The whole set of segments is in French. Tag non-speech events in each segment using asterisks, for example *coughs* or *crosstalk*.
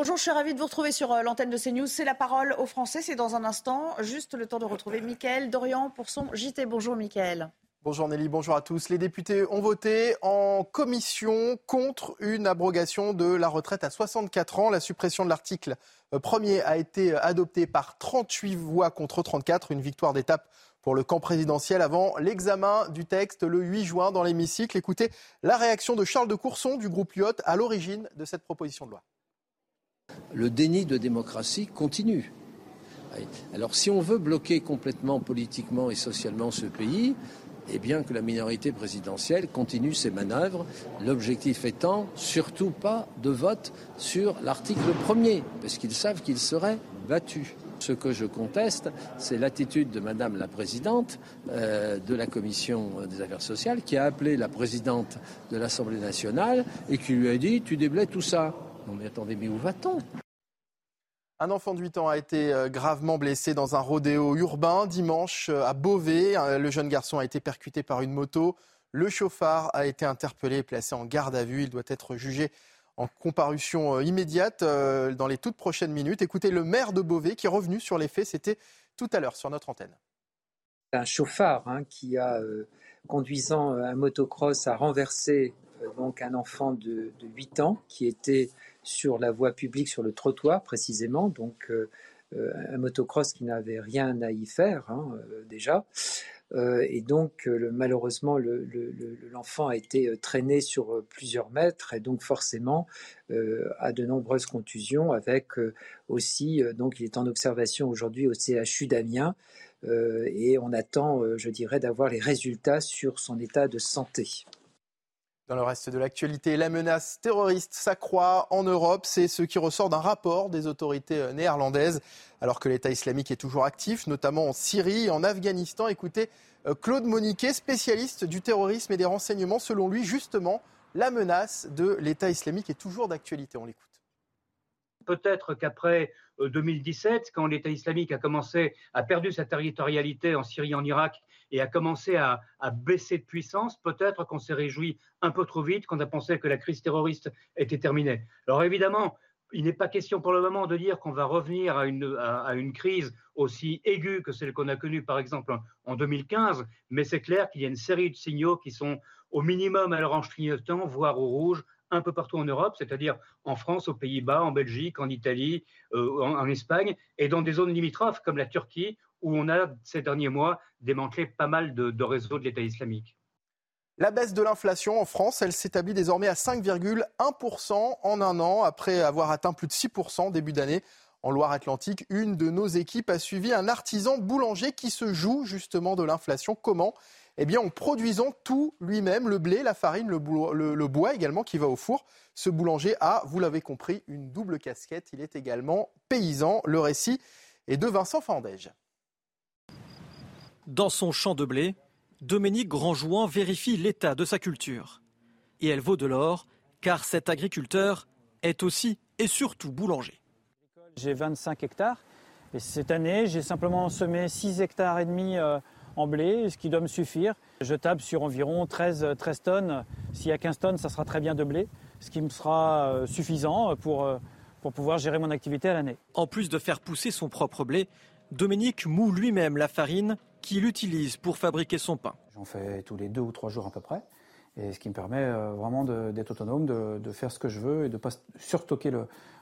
Bonjour, je suis ravie de vous retrouver sur euh, l'antenne de CNews. C'est la parole aux Français. C'est dans un instant. Juste le temps de retrouver Mickaël Dorian pour son JT. Bonjour, Mickaël. Bonjour Nelly, bonjour à tous. Les députés ont voté en commission contre une abrogation de la retraite à 64 ans. La suppression de l'article euh, premier a été adoptée par 38 voix contre 34, une victoire d'étape pour le camp présidentiel avant l'examen du texte le 8 juin dans l'hémicycle. Écoutez la réaction de Charles de Courson du groupe Lyot à l'origine de cette proposition de loi le déni de démocratie continue. Alors si on veut bloquer complètement politiquement et socialement ce pays, eh bien que la minorité présidentielle continue ses manœuvres, l'objectif étant surtout pas de vote sur l'article premier, parce qu'ils savent qu'ils seraient battus. Ce que je conteste, c'est l'attitude de Madame la Présidente euh, de la Commission des affaires sociales qui a appelé la Présidente de l'Assemblée nationale et qui lui a dit Tu déblais tout ça. Non mais attendez, mais où va-t-on? Un enfant de 8 ans a été euh, gravement blessé dans un rodéo urbain dimanche euh, à Beauvais. Euh, le jeune garçon a été percuté par une moto. Le chauffard a été interpellé et placé en garde à vue. Il doit être jugé en comparution immédiate dans les toutes prochaines minutes. Écoutez le maire de Beauvais qui est revenu sur les faits. C'était tout à l'heure sur notre antenne. Un chauffard hein, qui a, conduisant un motocross, a renversé donc un enfant de, de 8 ans qui était sur la voie publique, sur le trottoir précisément, donc euh, euh, un motocross qui n'avait rien à y faire hein, euh, déjà. et donc malheureusement l'enfant a été traîné sur plusieurs mètres et donc forcément a de nombreuses contusions avec aussi donc il est en observation aujourd'hui au CHU d'Amiens et on attend je dirais d'avoir les résultats sur son état de santé. Dans le reste de l'actualité, la menace terroriste s'accroît en Europe. C'est ce qui ressort d'un rapport des autorités euh, néerlandaises, alors que l'État islamique est toujours actif, notamment en Syrie et en Afghanistan. Écoutez, euh, Claude Moniquet, spécialiste du terrorisme et des renseignements. Selon lui, justement, la menace de l'État islamique est toujours d'actualité. On l'écoute. Peut-être qu'après 2017, euh, quand l'État islamique a commencé, a perdu sa territorialité en Syrie, en Irak et a commencé à, baisser de puissance, peut-être qu'on s'est réjoui un peu trop vite, qu'on a pensé que la crise terroriste était terminée. Alors évidemment, il n'est pas question pour le moment de dire qu'on va revenir à une, à, une, crise aussi aiguë que celle qu'on a connue par exemple en 2015, mais c'est clair qu'il y a une série de signaux qui sont au minimum à l'orange clignotant, voire au rouge, un peu partout en Europe, c'est-à-dire en France, aux Pays-Bas, en Belgique, en Italie, euh, en, Espagne, et dans des zones limitrophes comme la Turquie, où on a ces derniers mois démantelé pas mal de, réseaux de l'État islamique. La baisse de l'inflation en France, elle s'établit désormais à 5,1% en un an, après avoir atteint plus de 6% début d'année. En Loire-Atlantique, une de nos équipes a suivi un artisan boulanger qui se joue justement de l'inflation. Comment Eh bien, en produisant tout lui-même, le blé, la farine, le, le, bois également qui va au four. Ce boulanger a, vous l'avez compris, une double casquette. Il est également paysan. Le récit est de Vincent Fandège. Dans son champ de blé, Dominique Grandjouan vérifie l'état de sa culture. Et elle vaut de l'or, car cet agriculteur est aussi et surtout boulanger. J'ai 25 hectares et cette année, j'ai simplement semé 6 hectares et demi euh, en blé, ce qui doit me suffire. Je table sur environ 13, 13 tonnes. S'il y a 15 tonnes, ça sera très bien de blé, ce qui me sera euh, suffisant pour, euh, pour pouvoir gérer mon activité à l'année. En plus de faire pousser son propre blé, Dominique moue lui-même la farine qu'il utilise pour fabriquer son pain. J'en fais tous les deux ou trois jours à peu près, et ce qui me permet euh, vraiment d'être autonome, de, faire ce que je veux et de ne pas surstocker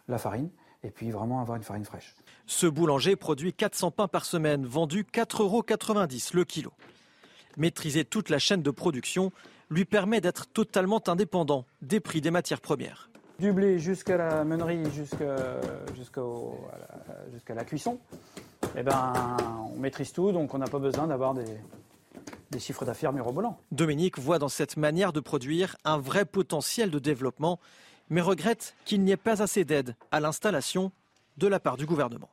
la farine, et puis vraiment avoir une farine fraîche. Ce boulanger produit 400 pains par semaine, vendus 4,90 euros le kilo. Maîtriser toute la chaîne de production lui permet d'être totalement indépendant des prix des matières premières. Du blé jusqu'à la meunerie, jusqu'à la cuisson eh ben, on maîtrise tout, donc on n'a pas besoin d'avoir des, des chiffres d'affaires mirobolants. Dominique voit dans cette manière de produire un vrai potentiel de développement, mais regrette qu'il n'y ait pas assez d'aide à l'installation de la part du gouvernement.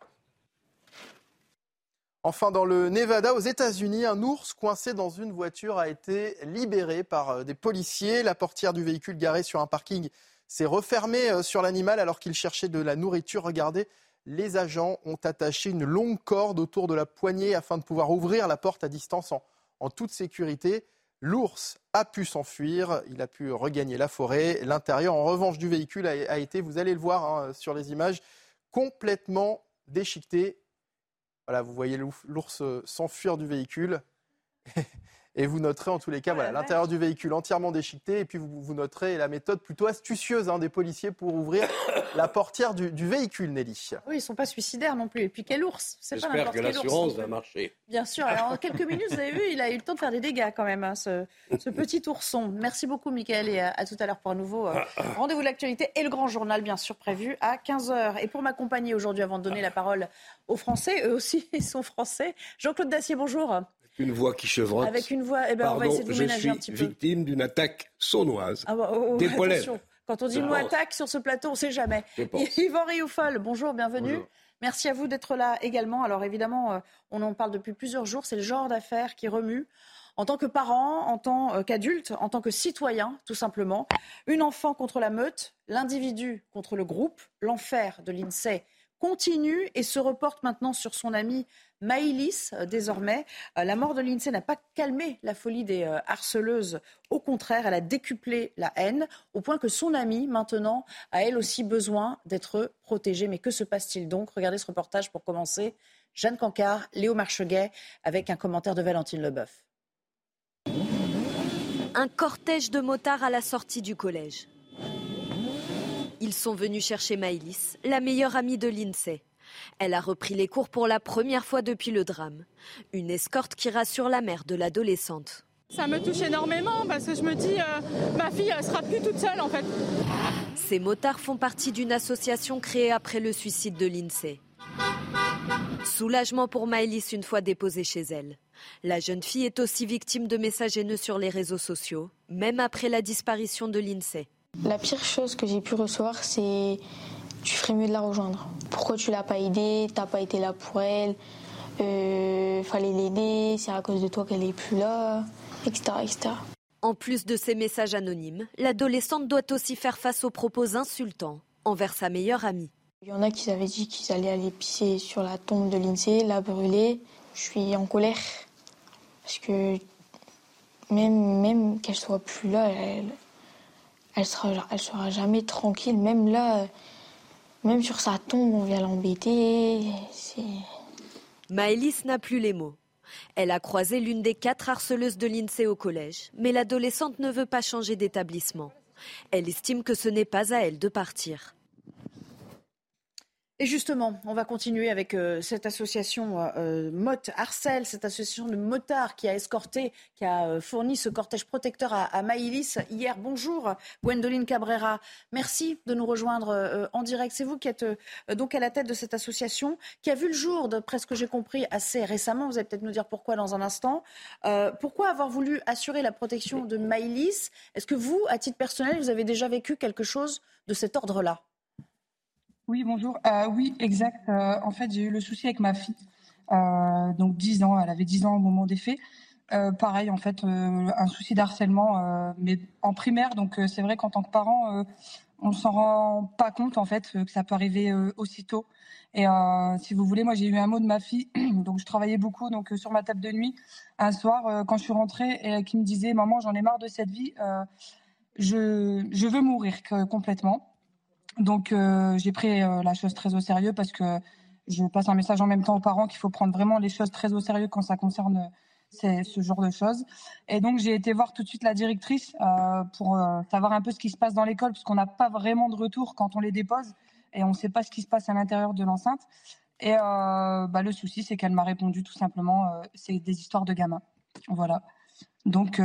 Enfin, dans le Nevada, aux États-Unis, un ours coincé dans une voiture a été libéré par euh, des policiers. La portière du véhicule garé sur un parking s'est refermée euh, sur l'animal alors qu'il cherchait de la nourriture. Regardez, les agents ont attaché une longue corde autour de la poignée afin de pouvoir ouvrir la porte à distance en, toute sécurité. L'ours a pu s'enfuir, il a pu regagner la forêt. L'intérieur, en revanche, du véhicule a, été, vous allez le voir hein, sur les images, complètement déchiqueté voilà, vous voyez l'ours s'enfuir du véhicule. Et vous noterez en tous les cas voilà, l'intérieur du véhicule entièrement déchiqueté. Et puis vous, vous noterez la méthode plutôt astucieuse hein, des policiers pour ouvrir *coughs* la portière du, véhicule, Nelly. Oui, ils ne sont pas suicidaires non plus. Et puis quel ours? J'espère que l'assurance va marcher. Bien sûr. Alors en quelques minutes, vous avez vu, il a eu le temps de faire des dégâts quand même, hein, ce, petit ourson. Merci beaucoup, Mickaël. Et à, tout à l'heure pour un nouveau euh, *coughs* rendez-vous de l'actualité et le grand journal, bien sûr, prévu à 15h. Et pour m'accompagner aujourd'hui, avant de donner la parole aux Français, eux aussi, *laughs* ils sont français. Jean-Claude Dacier, bonjour une voix qui chevrotte. Avec une voix, eh ben, on va essayer de vous ménager un petit peu. Je suis victime d'une attaque sournoise. Ah bah, oh, oh, Des Quand on dit mot attaque sur ce plateau, on ne sait jamais. *laughs* Yvan Rioufol, bonjour, bienvenue. Merci à vous d'être là également. Alors évidemment, euh, on en parle depuis plusieurs jours. C'est le genre d'affaire qui remue en tant que parent, en tant euh, qu'adulte, en tant que citoyen, tout simplement. Une enfant contre la meute, l'individu contre le groupe, l'enfer de l'INSEE continue et se reporte maintenant sur son ami Maïlis euh, désormais. Euh, la mort de l'INSEE n'a pas calmé la folie des euh, harceleuses. Au contraire, elle a décuplé la haine au point que son amie, maintenant, a elle aussi besoin d'être protégée. Mais que se passe-t-il donc? Regardez ce reportage pour commencer. Jeanne Cancard, Léo Marcheguet, avec un commentaire de Valentine Leboeuf. Un cortège de motards à la sortie du collège. Ils sont venus chercher Maïlis, la meilleure amie de l'INSEE. Elle a repris les cours pour la première fois depuis le drame. Une escorte qui rassure la mère de l'adolescente. Ça me touche énormément parce que je me dis, euh, ma fille, elle sera plus toute seule en fait. Ces motards font partie d'une association créée après le suicide de l'INSEE. Soulagement pour Maëlys une fois déposée chez elle. La jeune fille est aussi victime de messages haineux sur les réseaux sociaux, même après la disparition de l'INSEE. La pire chose que j'ai pu recevoir, c'est tu ferais mieux de la rejoindre. Pourquoi tu l'as pas aidée? T'as pas été là pour elle? Euh, Fallait l'aider? C'est à cause de toi qu'elle est plus là, etc., etc. En plus de ces messages anonymes, l'adolescente doit aussi faire face aux propos insultants envers sa meilleure amie. Il y en a qui avaient dit qu'ils allaient aller pisser sur la tombe de l'INSEE, la brûler. Je suis en colère. Parce que même, même qu'elle soit plus là, elle, elle sera, elle sera jamais tranquille. Même là, même sur sa tombe, on vient l'embêter. Maëlys n'a plus les mots. Elle a croisé l'une des quatre harceleuses de l'INSEE au collège, mais l'adolescente ne veut pas changer d'établissement. Elle estime que ce n'est pas à elle de partir. Et justement, on va continuer avec euh, cette association euh, euh, Mot Arcel, cette association de motards qui a escorté, qui a fourni ce cortège protecteur à, Maïlis hier. Bonjour, Gwendoline Cabrera. Merci de nous rejoindre en direct. C'est vous qui êtes donc à la tête de cette association qui a vu le jour, d'après ce que j'ai compris, assez récemment. Vous allez peut-être nous dire pourquoi dans un instant. pourquoi avoir voulu assurer la protection de Maïlis? Est-ce que vous, à titre personnel, vous avez déjà vécu quelque chose de cet ordre-là? Oui, bonjour. Euh, oui, exact. Euh, en fait, j'ai eu le souci avec ma fille. Euh, donc 10 ans, elle avait 10 ans au moment des faits. pareil, en fait, un souci d'harcèlement, mais en primaire. Donc c'est vrai qu'en tant que parent, on s'en rend pas compte en fait que ça peut arriver aussitôt. Et si vous voulez, moi j'ai eu un mot de ma fille, *clears throat* donc je travaillais beaucoup donc sur ma table de nuit un soir quand je suis rentrée et qui me disait maman j'en ai marre de cette vie, je, je veux mourir complètement. Donc euh, j'ai pris euh, la chose très au sérieux parce que je passe un message en même temps aux parents qu'il faut prendre vraiment les choses très au sérieux quand ça concerne ce genre de choses. Et donc j'ai été voir tout de suite la directrice euh, pour savoir un peu ce qui se passe dans l'école parce qu'on n'a pas vraiment de retour quand on les dépose et on ne sait pas ce qui se passe à l'intérieur de l'enceinte. Et bah, le souci c'est qu'elle m'a répondu tout simplement c'est des histoires de gamins. Voilà. Donc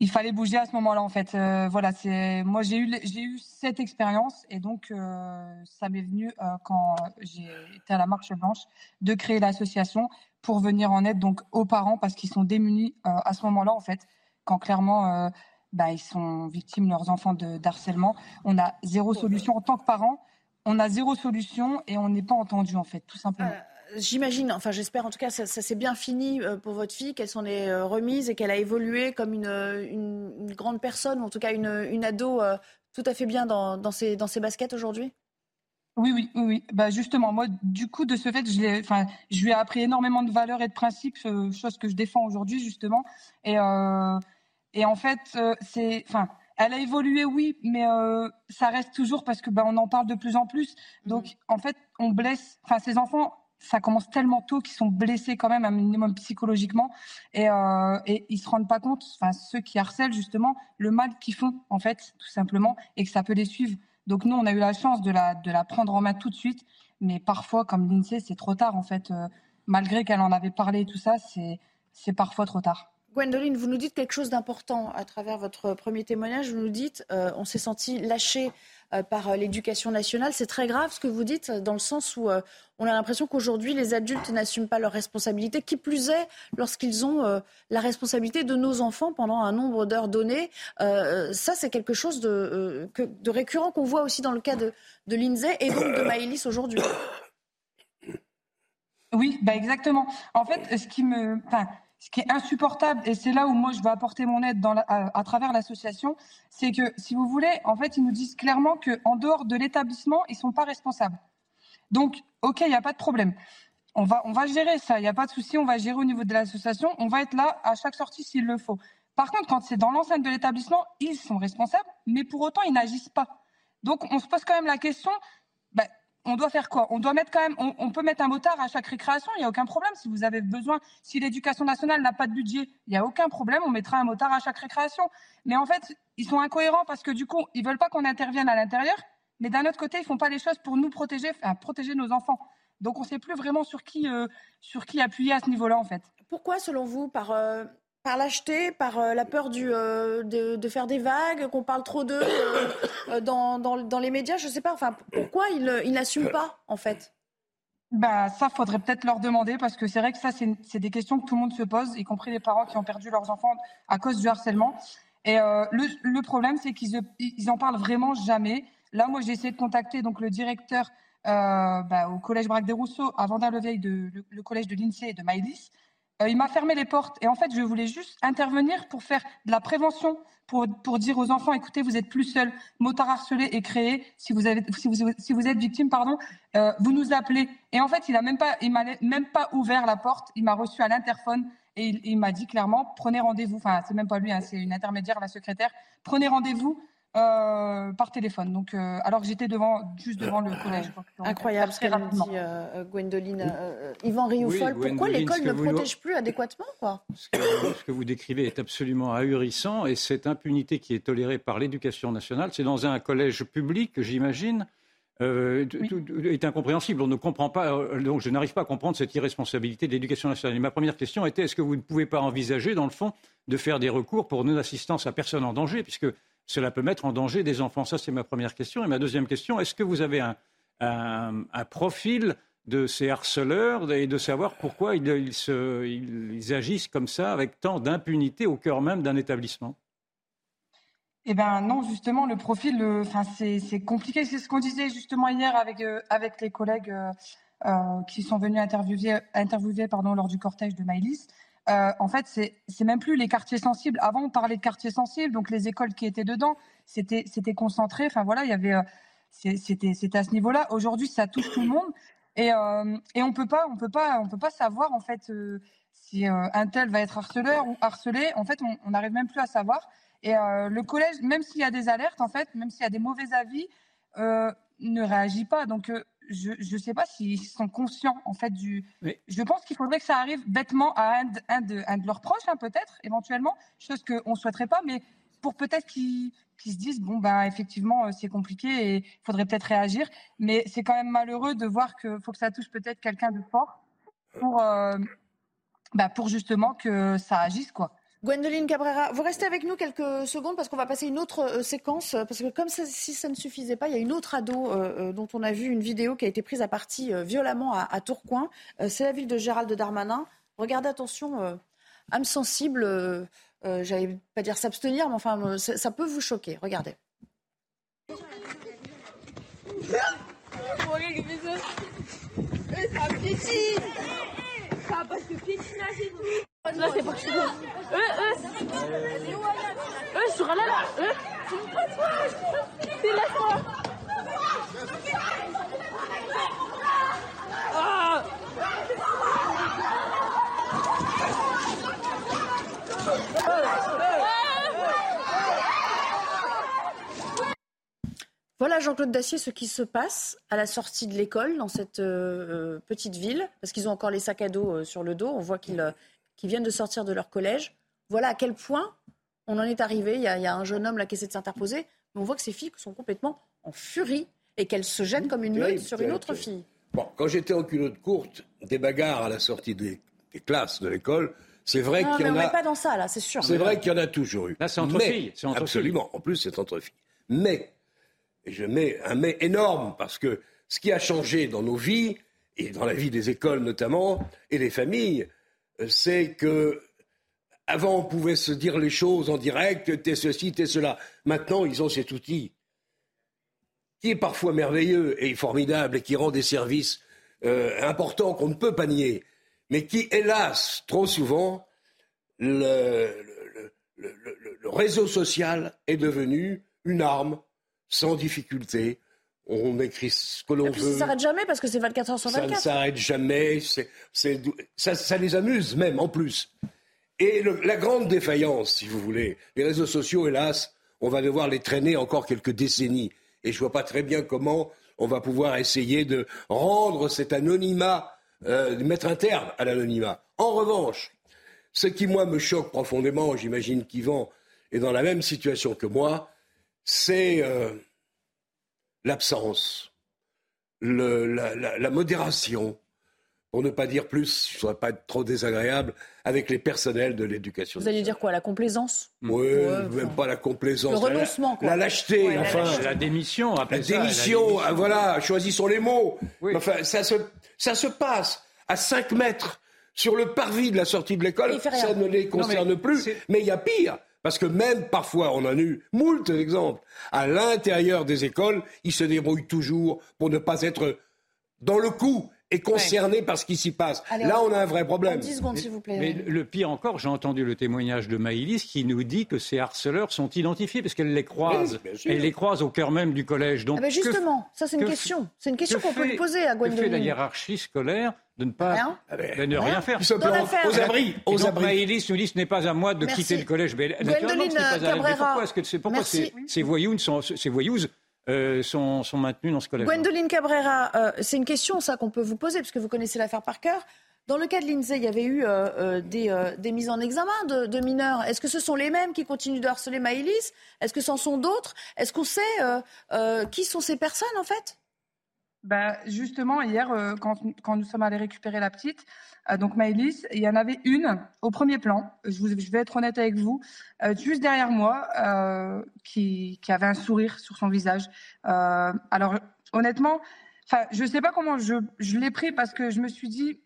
il fallait bouger à ce moment-là en fait. Euh, voilà, c'est moi j'ai eu j'ai eu cette expérience et donc euh, ça m'est venu euh, quand j'ai été à la marche blanche de créer l'association pour venir en aide donc aux parents parce qu'ils sont démunis à ce moment-là en fait quand clairement bah, ils sont victimes leurs enfants de d'harcèlement. On a zéro solution en tant que parents. On a zéro solution et on n'est pas entendu en fait, tout simplement. J'imagine, enfin j'espère en tout cas, ça, ça s'est bien fini euh, pour votre fille, qu'elle s'en est euh, remise et qu'elle a évolué comme une, euh, une, grande personne, ou en tout cas une, une ado tout à fait bien dans, dans, ses, dans ses baskets aujourd'hui? Oui, oui, oui, Bah justement, moi, du coup, de ce fait, je, enfin, je lui ai appris énormément de valeurs et de principes, chose que je défends aujourd'hui, justement. Et, et en fait, c'est, enfin, elle a évolué, oui, mais ça reste toujours parce que bah, on en parle de plus en plus. Donc, mmh. en fait, on blesse. Enfin, ces enfants, ça commence tellement tôt qu'ils sont blessés quand même un minimum psychologiquement et, euh, et ils se rendent pas compte, enfin ceux qui harcèlent justement, le mal qu'ils font en fait tout simplement et que ça peut les suivre. Donc nous on a eu la chance de la prendre en main tout de suite, mais parfois comme l'Insee c'est trop tard en fait. Euh, malgré qu'elle en avait parlé et tout ça, c'est parfois trop tard. Gwendoline, vous nous dites quelque chose d'important à travers votre premier témoignage. Vous nous dites, euh, on s'est senti lâché euh, par euh, l'éducation nationale. C'est très grave ce que vous dites, dans le sens où euh, on a l'impression qu'aujourd'hui, les adultes n'assument pas leurs responsabilités, qui plus est lorsqu'ils ont la responsabilité de nos enfants pendant un nombre d'heures données. ça, c'est quelque chose de, récurrent qu'on voit aussi dans le cas de, de Lindsay et donc de Maëlys aujourd'hui. Oui, bah exactement. En fait, ce qui me, ce qui est insupportable, et c'est là où moi je veux apporter mon aide à, travers l'association, c'est que si vous voulez, en fait, ils nous disent clairement qu'en dehors de l'établissement, ils sont pas responsables. Donc, ok, il n'y a pas de problème. On va, on va gérer ça, il n'y a pas de souci, on va gérer au niveau de l'association, on va être là à chaque sortie s'il le faut. Par contre, quand c'est dans l'enceinte de l'établissement, ils sont responsables, mais pour autant, ils n'agissent pas. Donc, on se pose quand même la question, bah, on doit faire quoi? On doit mettre quand même, on, peut mettre un motard à chaque récréation, il n'y a aucun problème. Si vous avez besoin, si l'éducation nationale n'a pas de budget, il n'y a aucun problème, on mettra un motard à chaque récréation. Mais en fait, ils sont incohérents parce que du coup, ils veulent pas qu'on intervienne à l'intérieur, mais d'un autre côté, ils font pas les choses pour nous protéger, protéger nos enfants. Donc on ne sait plus vraiment sur qui, euh, sur qui appuyer à ce niveau-là, en fait. Pourquoi, selon vous, par euh, par l'acheter, par euh, la peur euh, de, faire des vagues, qu'on parle trop d'eux euh, dans, dans, les médias Je ne sais pas. Enfin, pourquoi ils, n'assument pas, en fait? Bah, ça, faudrait peut-être leur demander parce que c'est vrai que ça, c'est des questions que tout le monde se pose, y compris les parents qui ont perdu leurs enfants à cause du harcèlement. Et le, problème, c'est qu'ils ils en parlent vraiment jamais. Là, moi, j'ai essayé de contacter donc le directeur bah, au collège Braque des Rousseaux, à Vendin-le-Vieil, de, le, collège de l'INSEE et de Maïlis. Euh, il m'a fermé les portes. Et en fait, je voulais juste intervenir pour faire de la prévention, pour, pour dire aux enfants, écoutez, vous êtes plus seuls. Motard harcelé est créé. Si vous, avez, si vous, si vous êtes victime, pardon, euh, vous nous appelez. Et en fait, il a même pas, m'a même pas ouvert la porte. Il m'a reçu à l'interphone et il, m'a dit clairement, prenez rendez-vous. Enfin, c'est même pas lui, hein, c'est une intermédiaire, la secrétaire. Prenez rendez-vous. Euh, par téléphone. Donc, euh, alors que j'étais devant, juste devant le collège. Incroyable ce qu'elle dit, euh, Gwendoline. Yvan Rioufol, pourquoi l'école ne protège plus adéquatement quoi ce, que, ce que vous décrivez est absolument ahurissant et cette impunité qui est tolérée par l'éducation nationale, c'est dans un collège public, j'imagine, euh, est incompréhensible. On ne comprend pas, donc je n'arrive pas à comprendre cette irresponsabilité de l'éducation nationale. Et ma première question était est-ce que vous ne pouvez pas envisager, dans le fond, de faire des recours pour non-assistance à personne en danger, puisque cela peut mettre en danger des enfants Ça, c'est ma première question. Et ma deuxième question, est-ce que vous avez un, profil de ces harceleurs et de savoir pourquoi ils, agissent comme ça, avec tant d'impunité au cœur même d'un établissement? Eh bien non, justement, le profil, enfin c'est compliqué. C'est ce qu'on disait justement hier avec, euh, avec les collègues euh, euh, qui sont venus interviewer, interviewer pardon, lors du cortège de Maïlis. Euh, en fait, c'est même plus les quartiers sensibles. Avant, on parlait de quartiers sensibles, donc les écoles qui étaient dedans, c'était concentré. Enfin voilà, il y avait, euh, c'était à ce niveau-là. Aujourd'hui, ça touche tout le monde, et, euh, et on peut pas, on peut pas, on peut pas savoir en fait si un tel va être harceleur ou harcelé. En fait, on n'arrive même plus à savoir. Et le collège, même s'il y a des alertes, en fait, même s'il y a des mauvais avis, ne réagit pas. Donc je ne sais pas s'ils sont conscients en fait du. Je pense qu'il faudrait que ça arrive bêtement à un de, un de, leurs proches, hein, peut-être, éventuellement, chose qu'on ne souhaiterait pas, mais pour peut-être qu'ils se disent bon ben effectivement euh, c'est compliqué et il faudrait peut-être réagir, mais c'est quand même malheureux de voir qu'il faut que ça touche peut-être quelqu'un de fort pour euh, bah, pour justement que ça agisse quoi. Gwendoline Cabrera, vous restez avec nous quelques secondes parce qu'on va passer une autre euh, séquence. Parce que comme si ça ne suffisait pas, il y a une autre ado euh, dont on a vu une vidéo qui a été prise à partie violemment à, Tourcoing. C'est la ville de Gérald Darmanin. Regardez, attention, âme sensible, j'allais pas dire s'abstenir, mais enfin, ça peut vous choquer. Regardez. Ah, parce que piétinage Là, c'est pas que je suis Eux, eux, eux, sur là, là, eux, c'est laisse-moi. Ah Voilà, Jean-Claude Dacier, ce qui se passe à la sortie de l'école dans cette euh, petite ville, parce qu'ils ont encore les sacs à dos euh, sur le dos. On voit qu'ils euh, viennent de sortir de leur collège. Voilà à quel point on en est arrivé. Il y a, un jeune homme là qui essaie de s'interposer, mais on voit que ces filles sont complètement en furie et qu'elles se gênent comme une meute sur une autre fille. Bon, quand j'étais en culotte courte, des bagarres à la sortie des, classes de l'école, c'est vrai qu'il y en mais on a. pas dans ça là, c'est sûr. C'est vrai qu'il y en a toujours eu. Là, c'est entre filles. absolument. En plus, c'est entre filles. Mais et je mets un mais énorme parce que ce qui a changé dans nos vies, et dans la vie des écoles notamment, et des familles, c'est que avant on pouvait se dire les choses en direct, t'es ceci, t'es cela. Maintenant, ils ont cet outil qui est parfois merveilleux et formidable et qui rend des services euh, importants qu'on ne peut pas nier, mais qui, hélas, trop souvent, le réseau social est devenu une arme sans difficulté. On écrit ce que l'on veut. Ça ne s'arrête jamais parce que c'est 24 heures sur 24. Ça ne s'arrête jamais. ça, les amuse même en plus. Et la grande défaillance, si vous voulez, les réseaux sociaux, hélas, on va devoir les traîner encore quelques décennies. Et je ne vois pas très bien comment on va pouvoir essayer de rendre cet anonymat, euh, de mettre un terme à l'anonymat. En revanche, ce qui, moi, me choque profondément, j'imagine qu'Yvan est dans la même situation que moi, c'est euh, l'absence, la, modération, pour ne pas dire plus, je ne pas être trop désagréable, avec les personnels de l'éducation. Vous allez dire quoi La complaisance Oui, même pas la complaisance. Le renoncement, La lâcheté, enfin. La, démission, la démission, la ah, voilà, choisissons les mots. Enfin, ça se, ça se passe à 5 mètres sur le parvis de la sortie de l'école. Ça ne les concerne plus. Mais il y a pire. Parce que même parfois, on a eu moult exemples, à l'intérieur des écoles, ils se débrouillent toujours pour ne pas être dans le coup et concerné par ce qui s'y passe. Là, on a un vrai problème. 10 secondes, s'il vous plaît. Mais le pire encore, j'ai entendu le témoignage de Maïlis qui nous dit que ces harceleurs sont identifiés parce qu'elle les croise. elle les croise au cœur même du collège. Donc, ah ben justement, ça c'est une question. C'est une question qu'on peut lui poser à Gwendoline. Que fait la hiérarchie scolaire de ne pas rien. Ah ben, de ne rien, faire. aux abris. Aux abris. Maïlis nous dit ce n'est pas à moi de quitter le collège. Mais Gwendoline Cabrera. Pourquoi, est-ce que pourquoi ces, ces voyous sont, ces voyous euh, sont, maintenus dans ce collège. Gwendoline Cabrera, euh, c'est une question ça qu'on peut vous poser, puisque vous connaissez l'affaire par cœur. Dans le cas de l'INSEE, il y avait eu euh, des, mises en examen de, mineurs. Est-ce que ce sont les mêmes qui continuent de harceler Maëlys? Est-ce que ce sont d'autres? Est-ce qu'on sait qui sont ces personnes en fait? Bah, Justement, hier, quand, nous sommes allés récupérer la petite, euh, donc Maëlys, il y en avait une au premier plan, je, vais être honnête avec vous, euh, juste derrière moi, euh, qui, avait un sourire sur son visage. alors honnêtement, je ne sais pas comment je, je l'ai pris parce que je me suis dit,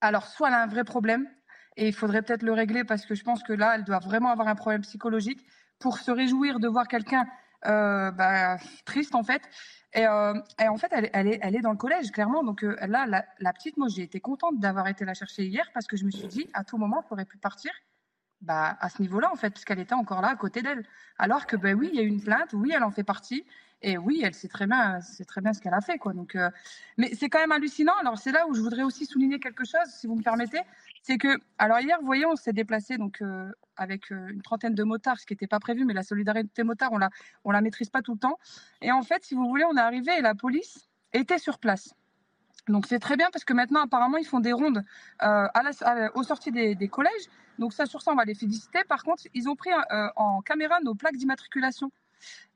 alors soit elle a un vrai problème, et il faudrait peut-être le régler parce que je pense que là, elle doit vraiment avoir un problème psychologique pour se réjouir de voir quelqu'un bah, triste en fait. Euh, et, en fait, elle, est, dans le collège, clairement. Donc euh, là, la, petite, moi, j'ai été contente d'avoir été la chercher hier parce que je me suis dit, à tout moment, elle aurait pu partir bah, à ce niveau-là, en fait, puisqu'elle était encore là à côté d'elle. Alors que, ben oui, il y a eu une plainte, oui, elle en fait partie. Et oui, elle sait très bien, c'est très bien ce qu'elle a fait, quoi. Donc, euh, mais c'est quand même hallucinant. Alors c'est là où je voudrais aussi souligner quelque chose, si vous me permettez, c'est que, alors hier, vous voyez, on s'est déplacé donc avec euh, une trentaine de motards, ce qui n'était pas prévu, mais la solidarité motard, on la, on la maîtrise pas tout le temps. Et en fait, si vous voulez, on est arrivé et la police était sur place. Donc c'est très bien parce que maintenant apparemment ils font des rondes euh, à la, aux sorties des, collèges. Donc ça sur ça on va les féliciter. Par contre ils ont pris euh, en caméra nos plaques d'immatriculation.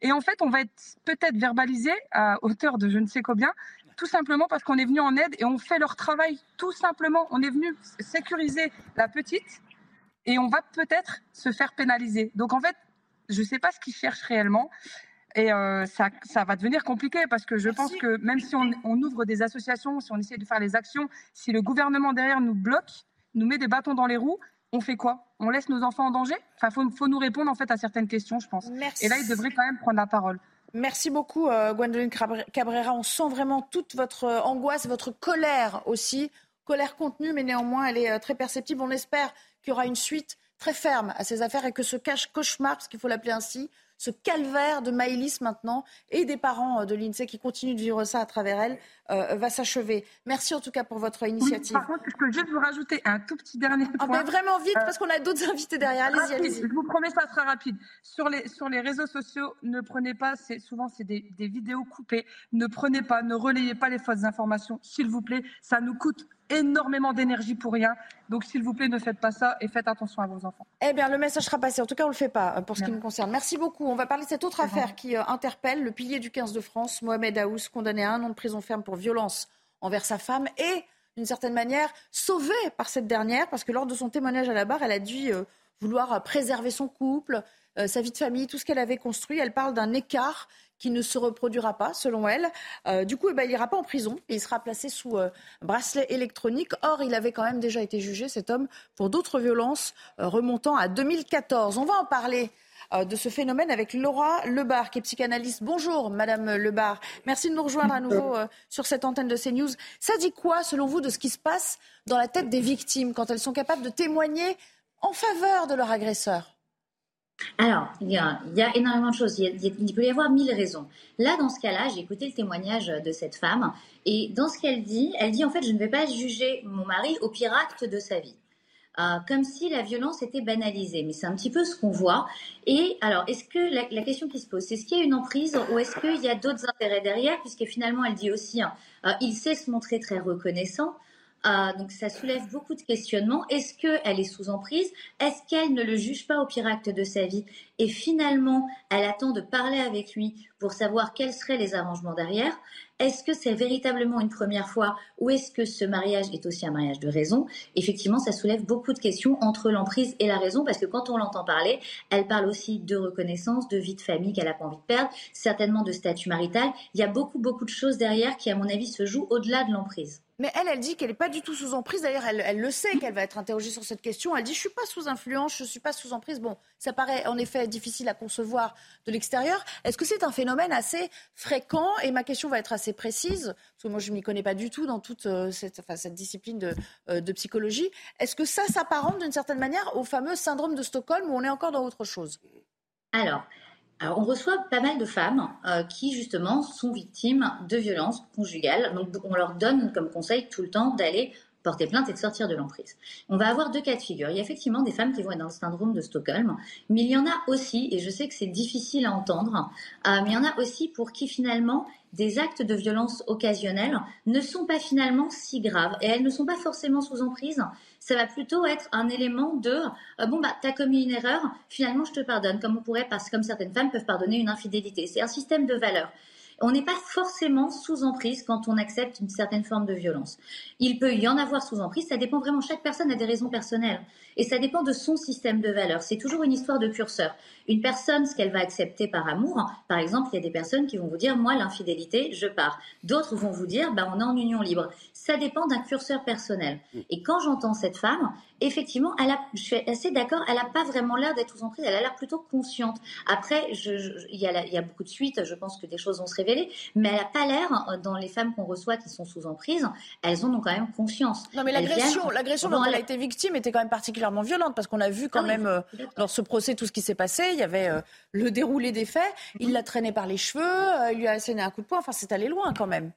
Et en fait on va être peut-être verbalisé à hauteur de je ne sais combien, tout simplement parce qu'on est venu en aide et on fait leur travail tout simplement. On est venu sécuriser la petite et on va peut-être se faire pénaliser. Donc en fait, je ne sais pas ce qu'ils cherchent réellement. Et euh, ça, ça, va devenir compliqué parce que je pense que même si on, on, ouvre des associations, si on essaie de faire les actions, si le gouvernement derrière nous bloque, nous met des bâtons dans les roues, on fait quoi? On laisse nos enfants en danger? Enfin, faut, faut nous répondre en fait à certaines questions, je pense. Et là, il devrait quand même prendre la parole. Merci beaucoup, euh, Gwendoline Cabrera. On sent vraiment toute votre euh, angoisse, votre colère aussi. Colère contenue, mais néanmoins, elle est très perceptible. On espère qu'il y aura une suite très ferme à ces affaires et que ce cache cauchemar, parce qu'il faut l'appeler ainsi, ce calvaire de Maïlis maintenant et des parents euh, de l'INSEE qui continuent de vivre ça à travers elle euh, va s'achever. Merci en tout cas pour votre initiative. par contre, je peux juste vous rajouter un tout petit dernier ah, point. Ah, vraiment vite parce qu'on a d'autres invités derrière. Allez-y, allez-y. Je vous promets, ça sera rapide. Sur les, sur les réseaux sociaux, ne prenez pas, c'est, souvent c'est des, des vidéos coupées, ne prenez pas, ne relayez pas les fausses informations, s'il vous plaît. Ça nous coûte énormément d'énergie pour rien. Donc, s'il vous plaît, ne faites pas ça et faites attention à vos enfants. Eh bien, le message sera passé. En tout cas, on ne le fait pas euh, pour ce qui nous concerne. Merci beaucoup. On va parler de cette autre affaire qui euh, interpelle le pilier du 15 de France, Mohamed Aous, condamné à un an de prison ferme pour violence envers sa femme et, d'une certaine manière, sauvé par cette dernière parce que lors de son témoignage à la barre, elle a dû euh, vouloir préserver son couple, sa vie de famille, tout ce qu'elle avait construit. Elle parle d'un écart qui ne se reproduira pas, selon elle. Euh, du coup, eh ben, il n'ira pas en prison et il sera placé sous euh, bracelet électronique. Or, il avait quand même déjà été jugé, cet homme, pour d'autres violences euh, remontant à 2014. On va en parler de ce phénomène avec Laura Lebar, qui est psychanalyste. Bonjour, Madame Lebar. Merci de nous rejoindre à nouveau sur cette antenne de CNews. Ça dit quoi, selon vous, de ce qui se passe dans la tête des victimes quand elles sont capables de témoigner en faveur de leur agresseur? Alors, il y, a, énormément de choses. Il, peut y avoir mille raisons. Là, dans ce cas-là, j'ai écouté le témoignage de cette femme. Et dans ce qu'elle dit, elle dit en fait, je ne vais pas juger mon mari au pire acte de sa vie. Euh, comme si la violence était banalisée. Mais c'est un petit peu ce qu'on voit. Et alors, est-ce que la, question qui se pose, c'est est-ce qu'il y a une emprise ou est-ce qu'il y a d'autres intérêts derrière? Puisque finalement, elle dit aussi, hein, euh, il sait se montrer très reconnaissant. Euh, donc ça soulève beaucoup de questionnements. Est-ce qu'elle est sous emprise? Est-ce qu'elle ne le juge pas au pire acte de sa vie? Et finalement, elle attend de parler avec lui pour savoir quels seraient les arrangements derrière est-ce que c'est véritablement une première fois ou est-ce que ce mariage est aussi un mariage de raison? Effectivement, ça soulève beaucoup de questions entre l'emprise et la raison parce que quand on l'entend parler, elle parle aussi de reconnaissance, de vie de famille qu'elle n'a pas envie de perdre, certainement de statut marital. Il y a beaucoup, beaucoup de choses derrière qui, à mon avis, se jouent au-delà de l'emprise. Mais elle, elle dit qu'elle n'est pas du tout sous emprise. D'ailleurs, elle, le sait qu'elle va être interrogée sur cette question. Elle dit Je ne suis pas sous influence, je ne suis pas sous emprise. Bon, ça paraît en effet difficile à concevoir de l'extérieur. Est-ce que c'est un phénomène assez fréquent? Et ma question va être assez précise, parce que moi, je ne m'y connais pas du tout dans toute euh, cette, discipline euh, de, psychologie. Est-ce que ça s'apparente d'une certaine manière au fameux syndrome de Stockholm où on est encore dans autre chose? Alors, on reçoit pas mal de femmes euh, qui, justement, sont victimes de violences conjugales. Donc, on leur donne comme conseil tout le temps d'aller porter plainte et de sortir de l'emprise. On va avoir deux cas de figure. Il y a effectivement des femmes qui vont être dans le syndrome de Stockholm, mais il y en a aussi, et je sais que c'est difficile à entendre, mais il y en a aussi pour qui finalement des actes de violence occasionnels ne sont pas finalement si graves et elles ne sont pas forcément sous emprise. Ça va plutôt être un élément de euh, bon bah t'as commis une erreur, finalement je te pardonne, comme on pourrait parce comme certaines femmes peuvent pardonner une infidélité. C'est un système de valeurs. On n'est pas forcément sous emprise quand on accepte une certaine forme de violence. Il peut y en avoir sous emprise, ça dépend vraiment, chaque personne a des raisons personnelles. Et ça dépend de son système de valeurs. C'est toujours une histoire de curseur. Une personne, ce qu'elle va accepter par amour, par exemple, il y a des personnes qui vont vous dire, moi, l'infidélité, je pars. D'autres vont vous dire, bah, on est en union libre. Ça dépend d'un curseur personnel. Mm. Et quand j'entends cette femme, effectivement, elle a, je suis assez d'accord, elle n'a pas vraiment l'air d'être sous emprise, elle a l'air plutôt consciente. Après, il y, y, a beaucoup de suites, je pense que des choses vont se révéler, mais elle n'a pas l'air, euh, dans les femmes qu'on reçoit qui sont sous emprise, elles en ont quand même conscience. Non, mais l'agression, l'agression dont elle a été victime était quand même particulièrement violente, parce qu'on a vu quand ah même, euh, dans ce procès, tout ce qui s'est passé. Il y avait euh, le déroulé des faits, il l'a traîné par les cheveux, il lui a asséné un coup de poing, enfin, c'est allé loin quand même.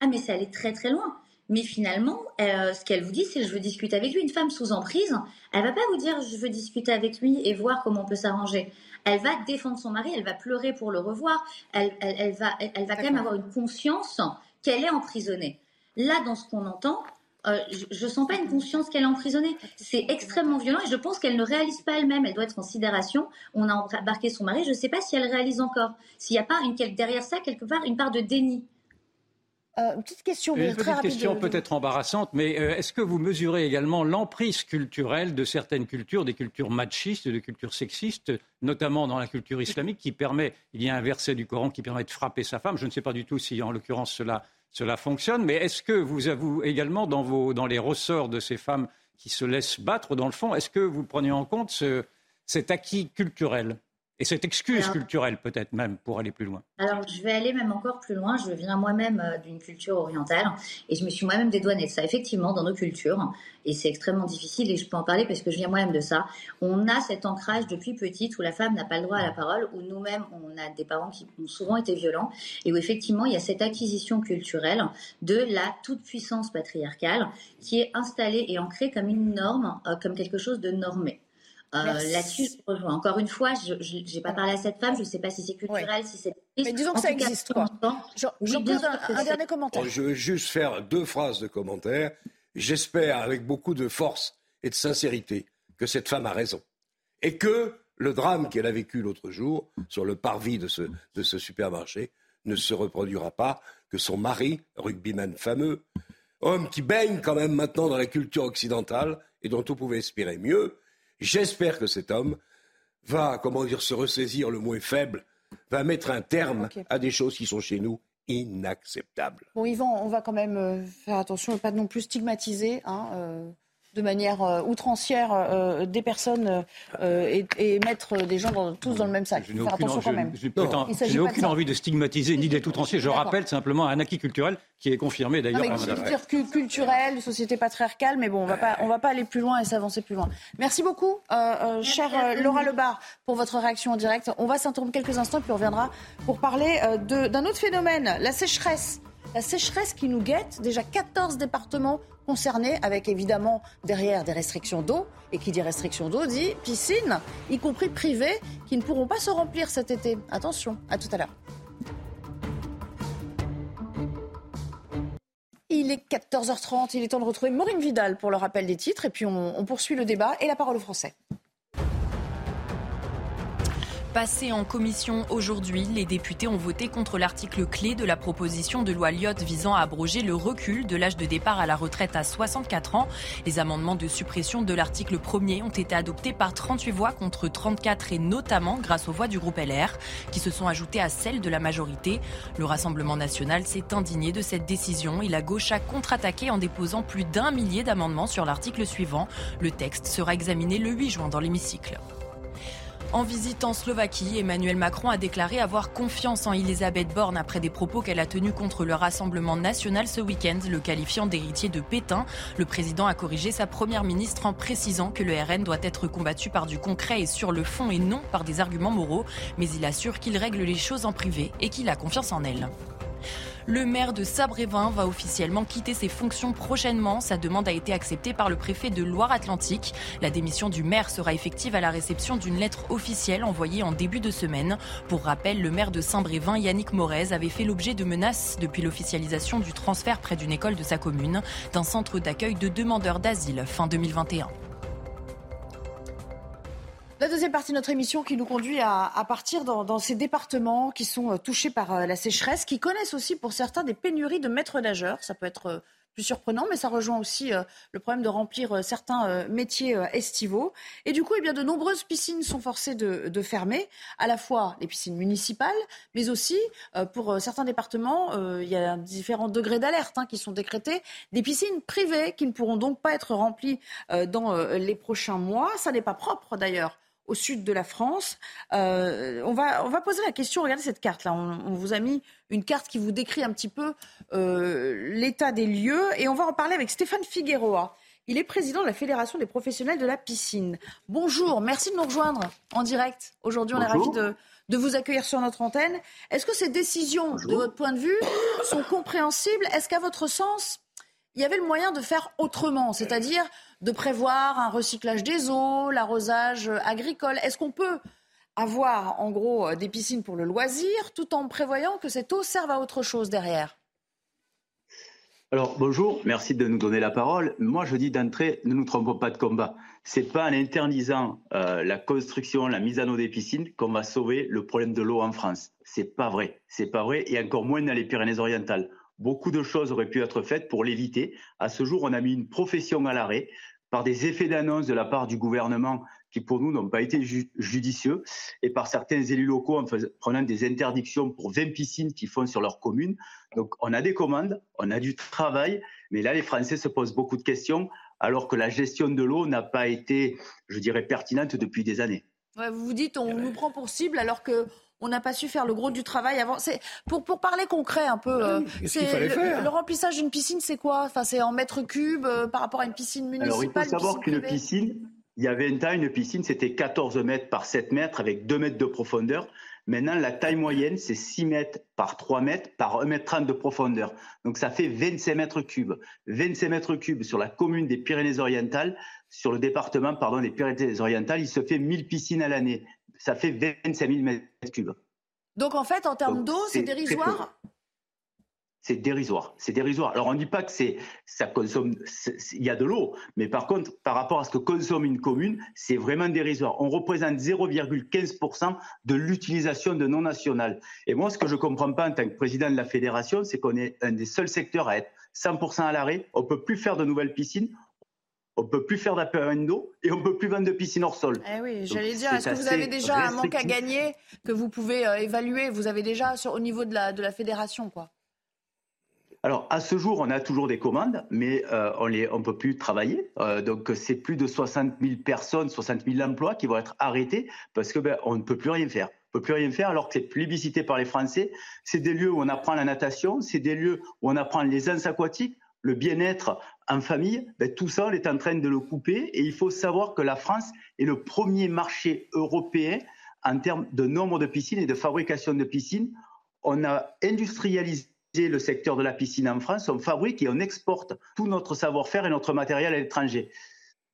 Ah, mais c'est allé très très loin. Mais finalement, euh, ce qu'elle vous dit, c'est je veux discuter avec lui. Une femme sous emprise, elle va pas vous dire je veux discuter avec lui et voir comment on peut s'arranger. Elle va défendre son mari, elle va pleurer pour le revoir, elle, elle, va, elle, va quand même avoir une conscience qu'elle est emprisonnée. Là, dans ce qu'on entend, euh, je ne sens pas une conscience qu'elle est emprisonnée. C'est extrêmement violent et je pense qu'elle ne réalise pas elle-même. Elle doit être en sidération. On a embarqué son mari. Je ne sais pas si elle réalise encore. S'il n'y a pas une, derrière ça, quelque part, une part de déni. Euh, petite question, une petite question peut-être embarrassante, mais euh, est-ce que vous mesurez également l'emprise culturelle de certaines cultures, des cultures machistes, des cultures sexistes, notamment dans la culture islamique, qui permet, il y a un verset du Coran qui permet de frapper sa femme. Je ne sais pas du tout si, en l'occurrence, cela, cela fonctionne, mais est-ce que vous avouez également dans, vos, dans les ressorts de ces femmes qui se laissent battre, dans le fond, est-ce que vous prenez en compte ce, cet acquis culturel? Et cette excuse culturelle, peut-être même, pour aller plus loin. Alors, je vais aller même encore plus loin. Je viens moi-même euh, d'une culture orientale et je me suis moi-même dédouanée de ça. Effectivement, dans nos cultures, et c'est extrêmement difficile et je peux en parler parce que je viens moi-même de ça, on a cet ancrage depuis petite où la femme n'a pas le droit à la parole, où nous-mêmes, on a des parents qui ont souvent été violents et où effectivement, il y a cette acquisition culturelle de la toute-puissance patriarcale qui est installée et ancrée comme une norme, euh, comme quelque chose de normé. Euh, là-dessus, je rejoins. Encore une fois, je n'ai pas parlé à cette femme, je ne sais pas si c'est culturel, si c'est. Mais disons que ça existe, quoi. Jean, un, dernier commentaire. Je veux juste faire deux phrases de commentaire. J'espère, avec beaucoup de force et de sincérité, que cette femme a raison. Et que le drame qu'elle a vécu l'autre jour sur le parvis de ce, de ce supermarché ne se reproduira pas, que son mari, rugbyman fameux, homme qui baigne quand même maintenant dans la culture occidentale et dont on pouvait espérer mieux, J'espère que cet homme va, comment dire, se ressaisir, le mot est faible, va mettre un terme à des choses qui sont chez nous inacceptables. Bon, Yvan, on va quand même euh, faire attention pas non plus stigmatiser. Hein, euh, de manière euh, outrancière euh, des personnes euh, et, mettre des gens tous dans le même sac. Je n'ai aucune, aucune envie de stigmatiser ni d'être outrancier. Je rappelle simplement un acquis culturel qui est confirmé d'ailleurs par Madame. culturelle, société patriarcale, mais bon, on va pas, on va pas aller plus loin et s'avancer plus loin. Merci beaucoup, chère Laura Lebar, pour votre réaction en direct. On va s'interrompre quelques instants puis on reviendra pour parler d'un autre phénomène, la sécheresse. La sécheresse qui nous guette, déjà 14 départements concernés, avec évidemment derrière des restrictions d'eau. Et qui dit restriction d'eau dit piscine, y compris privées, qui ne pourront pas se remplir cet été. Attention, à tout à l'heure. Il est 14h30, il est temps de retrouver Maureen Vidal pour le rappel des titres et puis on, on poursuit le débat et la parole au Français. Passé en commission aujourd'hui, les députés ont voté contre l'article clé de la proposition de loi Lyotte visant à abroger le recul de l'âge de départ à la retraite à 64 ans. Les amendements de suppression de l'article 1er ont été adoptés par 38 voix contre 34 et notamment grâce aux voix du groupe LR qui se sont ajoutées à celles de la majorité. Le Rassemblement national s'est indigné de cette décision et la gauche a contre-attaqué en déposant plus d'un millier d'amendements sur l'article suivant. Le texte sera examiné le 8 juin dans l'hémicycle. En visite en Slovaquie, Emmanuel Macron a déclaré avoir confiance en Elisabeth Borne après des propos qu'elle a tenus contre le Rassemblement national ce week-end, le qualifiant d'héritier de Pétain. Le président a corrigé sa première ministre en précisant que le RN doit être combattu par du concret et sur le fond et non par des arguments moraux, mais il assure qu'il règle les choses en privé et qu'il a confiance en elle. Le maire de Sabrévin va officiellement quitter ses fonctions prochainement. Sa demande a été acceptée par le préfet de Loire-Atlantique. La démission du maire sera effective à la réception d'une lettre officielle envoyée en début de semaine. Pour rappel, le maire de Saint-Brévin, Yannick Morez, avait fait l'objet de menaces depuis l'officialisation du transfert près d'une école de sa commune d'un centre d'accueil de demandeurs d'asile fin 2021. La deuxième partie de notre émission qui nous conduit à, partir dans, ces départements qui sont euh, touchés par euh, la sécheresse, qui connaissent aussi pour certains des pénuries de maîtres nageurs. Ça peut être euh, plus surprenant, mais ça rejoint aussi le problème de remplir certains métiers estivaux. Et du coup, eh bien, de nombreuses piscines sont forcées de, fermer, à la fois les piscines municipales, mais aussi, pour certains départements, il y a différents degrés d'alerte hein, qui sont décrétés, des piscines privées qui ne pourront donc pas être remplies dans les prochains mois. Ça n'est pas propre d'ailleurs au sud de la France. Euh, on, va, on va poser la question, regardez cette carte-là, on, vous a mis une carte qui vous décrit un petit peu euh, l'état des lieux et on va en parler avec Stéphane Figueroa. Il est président de la Fédération des professionnels de la piscine. Bonjour, merci de nous rejoindre en direct. Aujourd'hui, on est ravis de, de, vous accueillir sur notre antenne. Est-ce que ces décisions, de votre point de vue, sont compréhensibles? Est-ce qu'à votre sens, il y avait le moyen de faire autrement, c'est-à-dire de prévoir un recyclage des eaux, l'arrosage agricole. Est-ce qu'on peut avoir en gros des piscines pour le loisir tout en prévoyant que cette eau serve à autre chose derrière? Alors bonjour, merci de nous donner la parole. Moi je dis d'entrée, ne nous trompons pas de combat. C'est pas en interdisant euh, la construction, la mise en eau des piscines qu'on va sauver le problème de l'eau en France. C'est pas vrai, c'est pas vrai, et encore moins dans les Pyrénées-Orientales. Beaucoup de choses auraient pu être faites pour l'éviter. À ce jour, on a mis une profession à l'arrêt par des effets d'annonce de la part du gouvernement qui, pour nous, n'ont pas été judicieux, et par certains élus locaux en prenant des interdictions pour 20 piscines qu'ils font sur leur commune. Donc, on a des commandes, on a du travail, mais là, les Français se posent beaucoup de questions, alors que la gestion de l'eau n'a pas été, je dirais, pertinente depuis des années. Vous vous dites, on nous prend pour cible, alors que on n'a pas su faire le gros du travail avant. C'est pour, pour parler concret un peu. Euh, le, le, remplissage d'une piscine, c'est quoi? Enfin, c'est en mètres cubes euh, par rapport à une piscine municipale. Alors, il faut savoir qu'une piscine, il y avait une taille, une piscine, c'était 14 mètres par 7 mètres avec 2 mètres de profondeur. Maintenant, la taille moyenne, c'est 6 mètres par 3 mètres par 1 mètre 30 de profondeur. Donc, ça fait 25 mètres cubes. 25 mètres cubes sur la commune des Pyrénées-Orientales, sur le département, pardon, des Pyrénées-Orientales, il se fait 1000 piscines à l'année ça fait 25 000 mètres cubes. Donc en fait, en termes d'eau, c'est dérisoire? C'est dérisoire. C'est dérisoire. Alors on ne dit pas que c'est ça consomme, il y a de l'eau, mais par contre, par rapport à ce que consomme une commune, c'est vraiment dérisoire. On représente 0,15% de l'utilisation de non national. Et moi, ce que je ne comprends pas en tant que président de la fédération, c'est qu'on est un des seuls secteurs à être 100% à l'arrêt. On ne peut plus faire de nouvelles piscines on ne peut plus faire d'eau et on ne peut plus vendre de piscine hors sol. Eh oui, j'allais dire, est-ce que vous avez déjà un manque à gagner que vous pouvez euh, évaluer? Vous avez déjà sur, au niveau de la, de la fédération, quoi alors, à ce jour, on a toujours des commandes, mais euh, on ne on peut plus travailler. Euh, donc, c'est plus de 60 000 personnes, 60 000 emplois qui vont être arrêtés parce que ben, on ne peut plus rien faire. On ne peut plus rien faire alors que c'est plébiscité par les Français. C'est des lieux où on apprend la natation, c'est des lieux où on apprend les ans aquatiques, le bien-être en famille, ben, tout ça, on est en train de le couper. Et il faut savoir que la France est le premier marché européen en termes de nombre de piscines et de fabrication de piscines. On a industrialisé le secteur de la piscine en France, on fabrique et on exporte tout notre savoir-faire et notre matériel à l'étranger.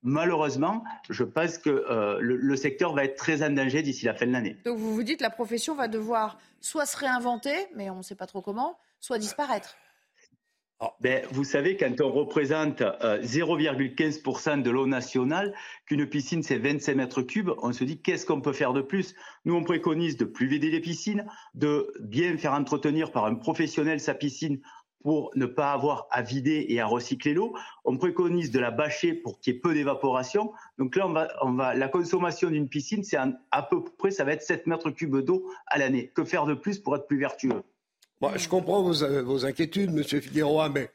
Malheureusement, je pense que euh, le, secteur va être très en danger d'ici la fin de l'année. Donc vous vous dites que la profession va devoir soit se réinventer, mais on ne sait pas trop comment, soit disparaître. Ben, vous savez, quand on représente 0,15% euh, de l'eau nationale, qu'une piscine c'est 25 mètres cubes, on se dit qu'est-ce qu'on peut faire de plus? Nous, on préconise de plus vider les piscines, de bien faire entretenir par un professionnel sa piscine pour ne pas avoir à vider et à recycler l'eau. On préconise de la bâcher pour qu'il y ait peu d'évaporation. Donc là, la consommation d'une piscine, c'est à peu près, ça va être 7 mètres cubes d'eau à l'année. Que faire de plus pour être plus vertueux? Je comprends vos, inquiétudes, Monsieur Figueroa, mais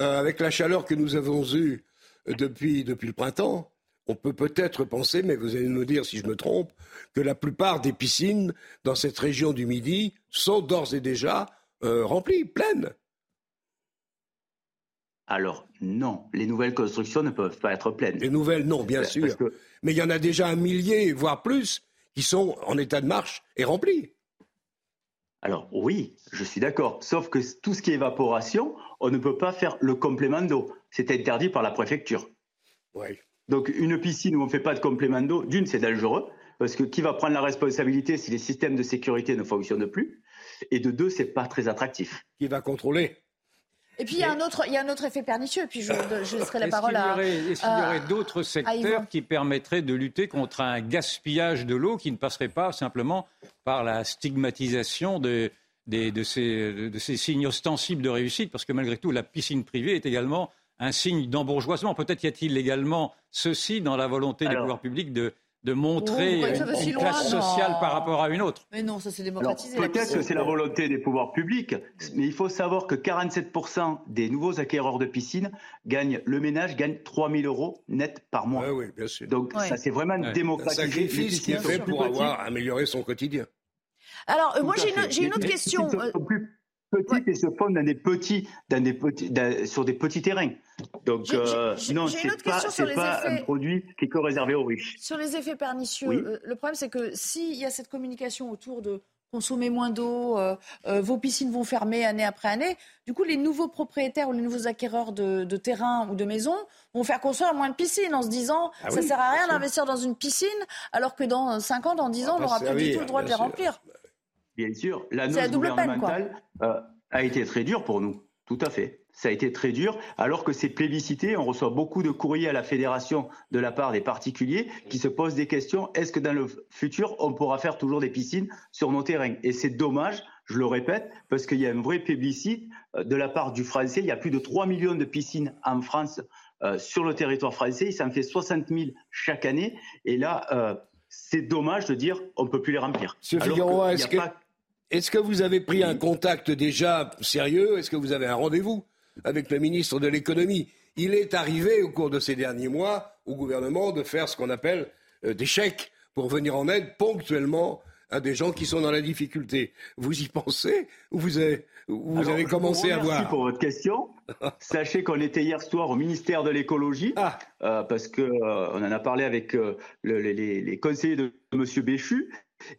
euh, avec la chaleur que nous avons eue depuis, depuis le printemps, on peut peut-être penser, mais vous allez nous dire si je me trompe, que la plupart des piscines dans cette région du Midi sont d'ores et déjà euh, remplies, pleines. Alors non, les nouvelles constructions ne peuvent pas être pleines. Les nouvelles, non, bien sûr. Mais il y en a déjà un millier, voire plus, qui sont en état de marche et remplies. Alors oui, je suis d'accord. Sauf que tout ce qui est évaporation, on ne peut pas faire le complément d'eau. C'est interdit par la préfecture. Donc une piscine où on ne fait pas de complément d'eau, d'une, c'est dangereux, parce que qui va prendre la responsabilité si les systèmes de sécurité ne fonctionnent plus? Et de deux, c'est pas très attractif. Qui va contrôler? Et puis il y, a un autre, il y a un autre effet pernicieux, et puis je, je *coughs* laisserai la parole à. Est-ce qu'il y aurait d'autres secteurs qui permettraient de lutter contre un gaspillage de l'eau qui ne passerait pas simplement par la stigmatisation de, de, ces, de ces signes ostensibles de réussite? Parce que malgré tout, la piscine privée est également un signe d'embourgeoisement. Peut-être y a-t-il également ceci dans la volonté des pouvoirs publics de de montrer une classe sociale par rapport à une autre. Mais non, ça c'est démocratisé. Peut-être que c'est la volonté des pouvoirs publics, mais il faut savoir que 47% des nouveaux acquéreurs de piscines gagnent, le ménage gagne 3 000 euros net par mois. oui, bien sûr. Donc ça c'est vraiment ouais. démocratisé. Un sacrifice qu'il fait pour avoir amélioré son quotidien. Alors, euh, moi j'ai une, une, autre question petites et se fondent dans des petits, dans des petits, sur des petits terrains. Donc, euh, non, c'est pas, pas un produit qui est que réservé aux riches. Sur les effets pernicieux, euh, le problème, c'est que s'il y a cette communication autour de consommer moins d'eau, euh, vos piscines vont fermer année après année, du coup, les nouveaux propriétaires ou les nouveaux acquéreurs de, de terrains ou de maisons vont faire construire moins de piscines en se disant ah ça sert à rien d'investir dans une piscine, alors que dans 5 ans, dans 10 ans, on n'aura plus du tout le droit de les remplir. Bien sûr, l'annonce gouvernementale euh, a été très dure pour nous, tout à fait. Ça a été très dur, alors que c'est plébiscité. On reçoit beaucoup de courriers à la fédération de la part des particuliers qui se posent des questions. Est-ce que dans le futur, on pourra faire toujours des piscines sur nos terrains? Et c'est dommage. Je le répète, parce qu'il y a un vrai plébiscite euh, de la part du français. Il y a plus de 3 millions de piscines en France euh, sur le territoire français. Il s'en fait 60 000 chaque année. Et là, euh, c'est dommage de dire on ne peut plus les remplir. Monsieur Figueroa, est-ce que, est que vous avez pris un contact déjà sérieux? Est-ce que vous avez un rendez-vous avec le ministre de l'économie? Il est arrivé au cours de ces derniers mois au gouvernement de faire ce qu'on appelle des chèques pour venir en aide ponctuellement à des gens qui sont dans la difficulté. Vous y pensez? Ou vous avez, vous avez commencé à voir? Merci pour votre question. *laughs* Sachez qu'on était hier soir au ministère de l'écologie ah. euh, parce que euh, en a parlé avec euh, les, les, conseillers de, de Monsieur Béchu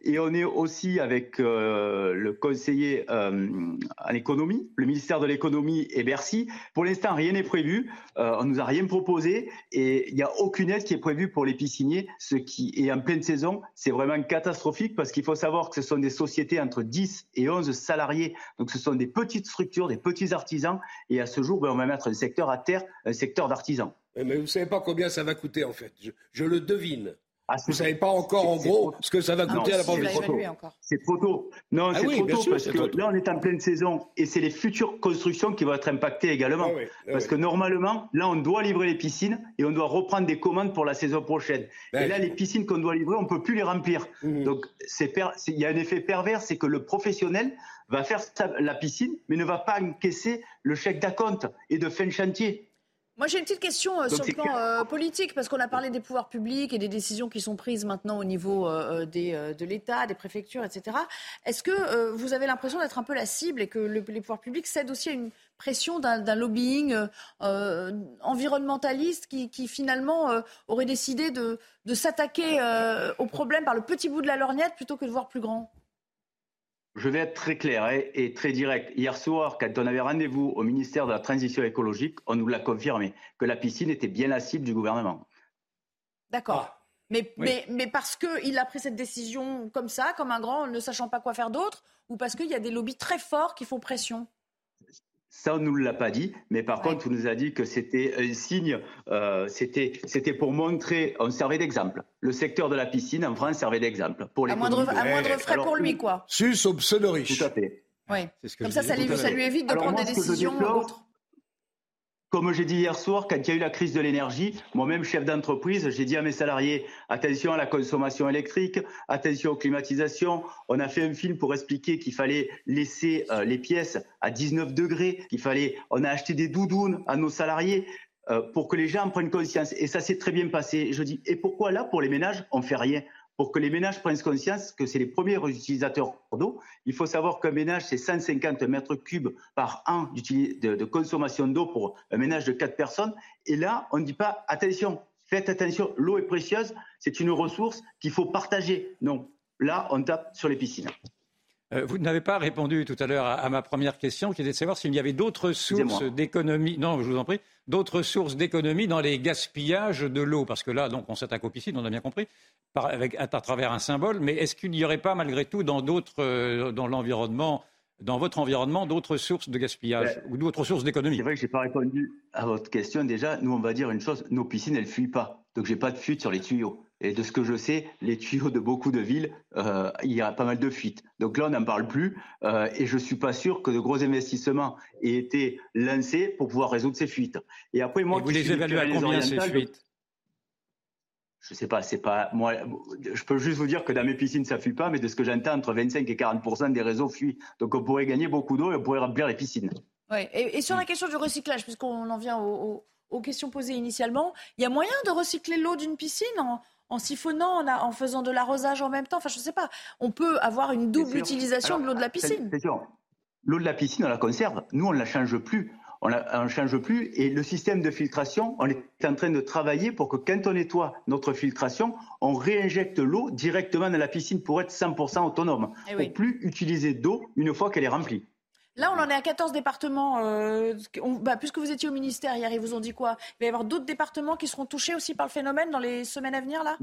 et on est aussi avec euh, le conseiller euh, en économie, le ministère de l'économie et Bercy. Pour l'instant, rien n'est prévu. Euh, on nous a rien proposé et il n'y a aucune aide qui est prévue pour les pisciniers, ce qui est en pleine saison. C'est vraiment catastrophique parce qu'il faut savoir que ce sont des sociétés entre 10 et 11 salariés. Donc ce sont des petites structures, des petits artisans. Et à ce jour, ben, on va mettre un secteur à terre, un secteur d'artisans. Mais vous ne savez pas combien ça va coûter en fait. je le devine. Ah, vous ne savez pas encore en gros ce que ça va coûter à la production. C'est trop tôt. Non, ah c'est trop tôt parce que là on est en pleine saison et c'est les futures constructions qui vont être impactées également. Ah parce que normalement, là on doit livrer les piscines et on doit reprendre des commandes pour la saison prochaine. et là les piscines qu'on doit livrer, on peut plus les remplir. Mhm. Donc il y a un effet pervers, c'est que le professionnel va faire la piscine mais ne va pas encaisser le chèque d'acompte et de fin de chantier. Moi, j'ai une petite question euh, sur le plan euh, politique, parce qu'on a parlé des pouvoirs publics et des décisions qui sont prises maintenant au niveau euh, des, de l'État, des préfectures, etc. Est-ce que vous avez l'impression d'être un peu la cible et que les pouvoirs publics cèdent aussi à une pression d'un lobbying environnementaliste qui, qui finalement aurait décidé de, de s'attaquer au problème par le petit bout de la lorgnette plutôt que de voir plus grand? Je vais être très clair et, très direct. Hier soir, quand on avait rendez-vous au ministère de la Transition écologique, on nous l'a confirmé, que la piscine était bien la cible du gouvernement. D'accord. Ah. Mais, mais, mais, parce qu'il a pris cette décision comme ça, comme un grand, ne sachant pas quoi faire d'autre, ou parce qu'il y a des lobbies très forts qui font pression? Ça, on ne nous l'a pas dit, mais par contre, on nous a dit que c'était un signe, euh, c'était, c'était pour montrer, on servait d'exemple. Le secteur de la piscine en France servait d'exemple. Pour les à, moindre, à moindre frais pour lui, quoi. Sus au riche. Tout à fait. Oui. Comme ça, ça lui, ça lui, évite de prendre des décisions autres. Comme j'ai dit hier soir, quand il y a eu la crise de l'énergie, moi-même chef d'entreprise, j'ai dit à mes salariés attention à la consommation électrique, attention aux climatisations. On a fait un film pour expliquer qu'il fallait laisser euh, les pièces à 19 degrés, qu'il fallait. On a acheté des doudounes à nos salariés euh, pour que les gens prennent conscience. Et ça s'est très bien passé. Je dis et pourquoi là pour les ménages on fait rien? Pour que les ménages prennent conscience que c'est les premiers utilisateurs d'eau. Il faut savoir qu'un ménage, c'est 150 mètres cubes par an de, consommation d'eau pour un ménage de 4 personnes. Et là, on ne dit pas, attention, faites attention, l'eau est précieuse, c'est une ressource qu'il faut partager. Non, là, on tape sur les piscines. Euh, vous n'avez pas répondu tout à l'heure à, ma première question, qui était de savoir s'il y avait d'autres sources d'économie. Non, je vous en prie, d'autres sources d'économie dans les gaspillages de l'eau, parce que là, donc, on s'attaque aux piscines, on a bien compris, avec, à, travers un symbole. Mais est-ce qu'il n'y aurait pas, malgré tout, dans d'autres, euh, dans l'environnement, dans votre environnement, d'autres sources de gaspillage ou d'autres sources d'économie? C'est vrai que je n'ai pas répondu à votre question. Déjà, nous, on va dire une chose nos piscines, elles fuient pas. Donc, j'ai pas de fuite sur les tuyaux. Et de ce que je sais, les tuyaux de beaucoup de villes, euh, il y a pas mal de fuites. Donc là, on n'en parle plus. Euh, et je suis pas sûr que de gros investissements aient été lancés pour pouvoir résoudre ces fuites. Et après, moi, vous les évaluez à combien ces fuites? Je sais pas, c'est pas moi. Je peux juste vous dire que dans mes piscines ça fuit pas, mais de ce que j'entends, entre 25 et 40% des réseaux fuient. Donc on pourrait gagner beaucoup d'eau et on pourrait remplir les piscines. Ouais. Et, sur la question du recyclage, puisqu'on en vient aux questions posées initialement, il y a moyen de recycler l'eau d'une piscine? en, en siphonnant, en, faisant de l'arrosage en même temps. Enfin, je ne sais pas. On peut avoir une double utilisation de l'eau de la piscine. L'eau de la piscine, on la conserve. Nous, on ne la change plus. On ne change plus. Et le système de filtration, on est en train de travailler pour que quand on nettoie notre filtration, on réinjecte l'eau directement dans la piscine pour être 100% autonome. Et eh pour plus utiliser d'eau une fois qu'elle est remplie. Là, on en est à 14 départements. Euh, bah, puisque vous étiez au ministère hier, ils vous ont dit quoi? Il va y avoir d'autres départements qui seront touchés aussi par le phénomène dans les semaines à venir, là?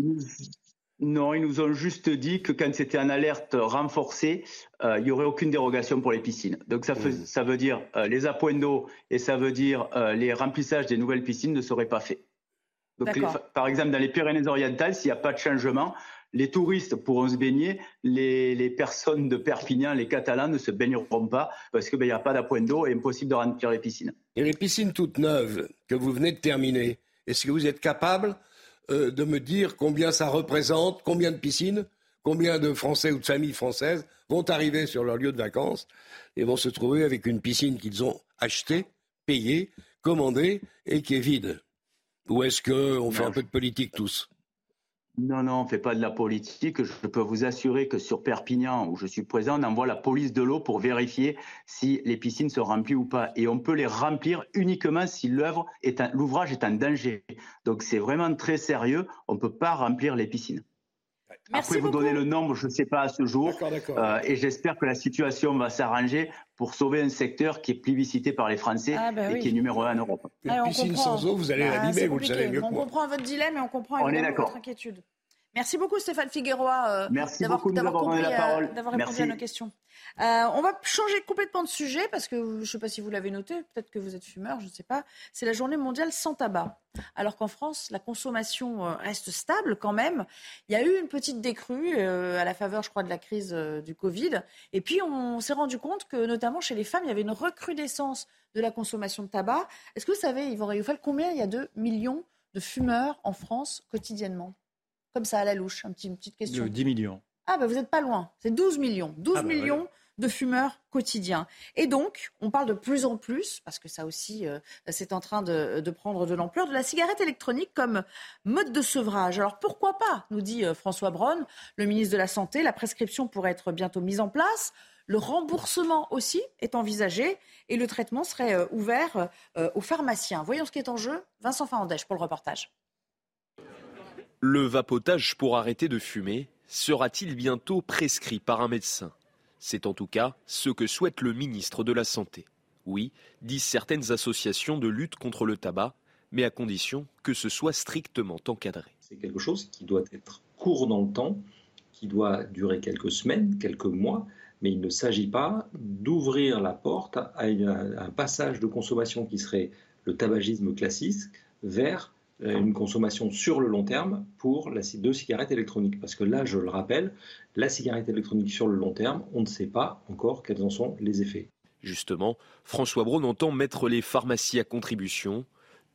Non, ils nous ont juste dit que quand c'était en alerte renforcée, euh, il n'y aurait aucune dérogation pour les piscines. Donc ça, mmh. ça veut dire euh, les appoints d'eau et ça veut dire les remplissages des nouvelles piscines ne seraient pas faits. Donc, par exemple, dans les Pyrénées-Orientales, s'il n'y a pas de changement, les touristes pourront se baigner, les, personnes de Perpignan, les Catalans ne se baigneront pas parce qu'il ben, n'y a pas d'appoint d'eau et impossible de remplir les piscines. Et les piscines toutes neuves que vous venez de terminer, est-ce que vous êtes capable euh, de me dire combien ça représente, combien de piscines, combien de Français ou de familles françaises vont arriver sur leur lieu de vacances et vont se trouver avec une piscine qu'ils ont achetée, payée, commandée et qui est vide? Ou est-ce qu'on fait un peu de politique tous? Non, non, on ne fait pas de la politique. Je peux vous assurer que sur Perpignan, où je suis présent, on envoie la police de l'eau pour vérifier si les piscines sont remplies ou pas. Et on peut les remplir uniquement si l'ouvrage est, en danger. Donc c'est vraiment très sérieux. On ne peut pas remplir les piscines. Après, vous donnez le nombre, je ne sais pas à ce jour. Euh, et j'espère que la situation va s'arranger pour sauver un secteur qui est plébiscité par les Français ah, bah et qui est numéro un en Europe. Une piscine sans eau, vous allez ah, l'abîmer, vous le savez mieux On comprend votre dilemme et on comprend évidemment votre inquiétude. Merci beaucoup Stéphane Figueroa euh, d'avoir répondu à nos questions. Euh, on va changer complètement de sujet parce que je ne sais pas si vous l'avez noté, peut-être que vous êtes fumeur, je ne sais pas. C'est la journée mondiale sans tabac. Alors qu'en France, la consommation euh, reste stable quand même. Il y a eu une petite décrue euh, à la faveur, je crois, de la crise du Covid. Et puis on s'est rendu compte que notamment chez les femmes, il y avait une recrudescence de la consommation de tabac. Est-ce que vous savez, Yvan Rioufal, combien il y a de millions de fumeurs en France quotidiennement? Comme ça à la louche, un petit, une petite question. 10 millions. Ah, ben vous n'êtes pas loin. C'est 12 millions. 12 ah, bah millions de fumeurs quotidiens. Et donc, on parle de plus en plus, parce que ça aussi, euh, c'est en train de, prendre de l'ampleur, de la cigarette électronique comme mode de sevrage. Alors pourquoi pas, nous dit euh, François Braun, le ministre de la Santé. La prescription pourrait être bientôt mise en place. Le remboursement aussi est envisagé et le traitement serait euh, ouvert aux pharmaciens. Voyons ce qui est en jeu. Vincent Fandèche pour le reportage. Le vapotage pour arrêter de fumer sera-t-il bientôt prescrit par un médecin? C'est en tout cas ce que souhaite le ministre de la Santé. Oui, disent certaines associations de lutte contre le tabac, mais à condition que ce soit strictement encadré. C'est quelque chose qui doit être court dans le temps, qui doit durer quelques semaines, quelques mois, mais il ne s'agit pas d'ouvrir la porte à un passage de consommation qui serait le tabagisme classique vers une consommation sur le long terme pour la deux cigarettes électroniques. Parce que là, je le rappelle, la cigarette électronique sur le long terme, on ne sait pas encore quels en sont les effets. Justement, François Braun entend mettre les pharmacies à contribution,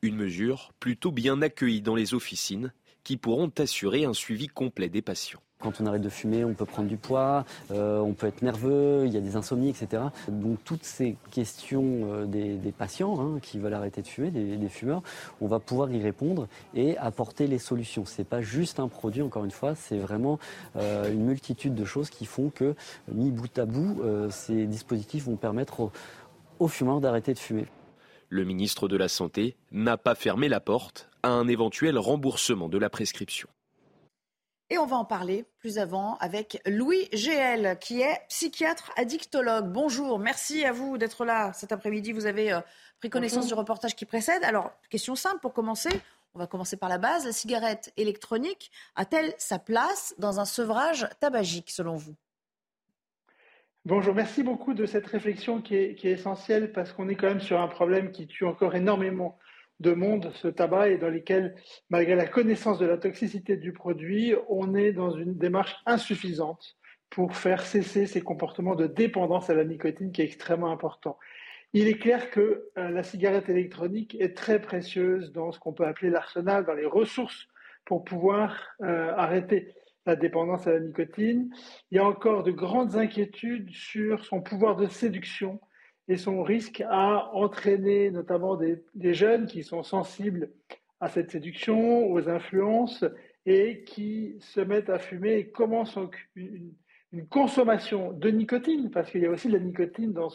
une mesure plutôt bien accueillie dans les officines qui pourront assurer un suivi complet des patients. Quand on arrête de fumer, on peut prendre du poids, euh, on peut être nerveux, il y a des insomnies, etc. Donc toutes ces questions euh, des, patients hein, qui veulent arrêter de fumer, des, fumeurs, on va pouvoir y répondre et apporter les solutions. Ce n'est pas juste un produit, encore une fois, c'est vraiment euh, une multitude de choses qui font que, mis bout à bout, ces dispositifs vont permettre aux fumeurs d'arrêter de fumer. Le ministre de la Santé n'a pas fermé la porte à un éventuel remboursement de la prescription. Et on va en parler plus avant avec Louis GL, qui est psychiatre addictologue. Bonjour, merci à vous d'être là cet après-midi. Vous avez euh, pris connaissance du reportage qui précède. Alors, question simple pour commencer. On va commencer par la base. La cigarette électronique a-t-elle sa place dans un sevrage tabagique, selon vous? Bonjour, merci beaucoup de cette réflexion qui est, qui est essentielle parce qu'on est quand même sur un problème qui tue encore énormément de monde, ce tabac, et dans lesquels, malgré la connaissance de la toxicité du produit, on est dans une démarche insuffisante pour faire cesser ces comportements de dépendance à la nicotine qui est extrêmement important. Il est clair que euh, la cigarette électronique est très précieuse dans ce qu'on peut appeler l'arsenal, dans les ressources pour pouvoir euh, arrêter la dépendance à la nicotine. Il y a encore de grandes inquiétudes sur son pouvoir de séduction et son risque à entraîner notamment des, jeunes qui sont sensibles à cette séduction, aux influences, et qui se mettent à fumer et commencent une, consommation de nicotine, parce qu'il y a aussi de la nicotine dans,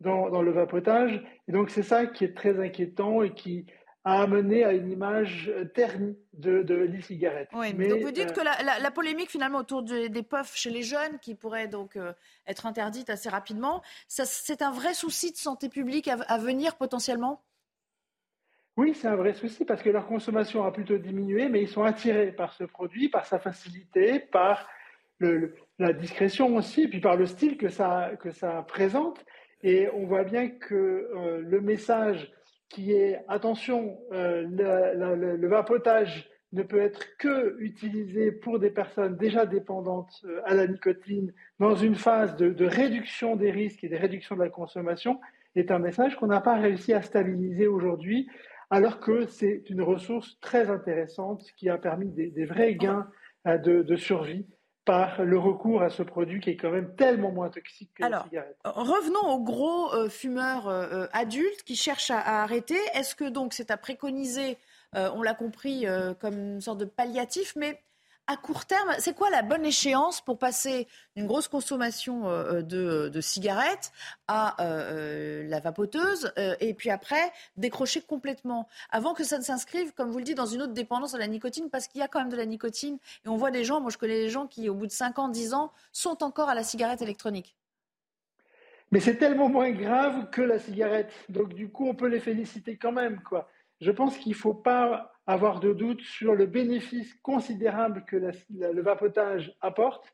dans le vapotage. Et donc c'est ça qui est très inquiétant et qui a amené à une image ternie de, de l'e-cigarette. Oui, Mais, donc vous dites que la, la, polémique finalement autour des puffs chez les jeunes, qui pourrait donc euh, être interdite assez rapidement, c'est un vrai souci de santé publique à, venir potentiellement? Oui, c'est un vrai souci parce que leur consommation a plutôt diminué, mais ils sont attirés par ce produit, par sa facilité, par le, la discrétion aussi, et puis par le style que ça, que ça présente. Et on voit bien que euh, le message qui est, attention, euh, le, vapotage ne peut être que utilisé pour des personnes déjà dépendantes euh, à la nicotine dans une phase de, réduction des risques et de réduction de la consommation est un message qu'on n'a pas réussi à stabiliser aujourd'hui, alors que c'est une ressource très intéressante qui a permis des, vrais gains euh, de, survie par le recours à ce produit qui est quand même tellement moins toxique que Alors, la cigarette. Revenons aux gros euh, fumeurs euh, adultes qui cherchent à, à arrêter. Est-ce que donc c'est à préconiser euh, on l'a compris, euh, comme une sorte de palliatif, mais à court terme, c'est quoi la bonne échéance pour passer d'une grosse consommation euh, de, cigarettes à la vapoteuse et puis après décrocher complètement? Avant que ça ne s'inscrive, comme vous le dites, dans une autre dépendance à la nicotine parce qu'il y a quand même de la nicotine et on voit des gens, moi je connais des gens qui au bout de 5 ans, 10 ans sont encore à la cigarette électronique. Mais c'est tellement moins grave que la cigarette. Donc du coup, on peut les féliciter quand même, quoi je pense qu'il ne faut pas avoir de doute sur le bénéfice considérable que le vapotage apporte.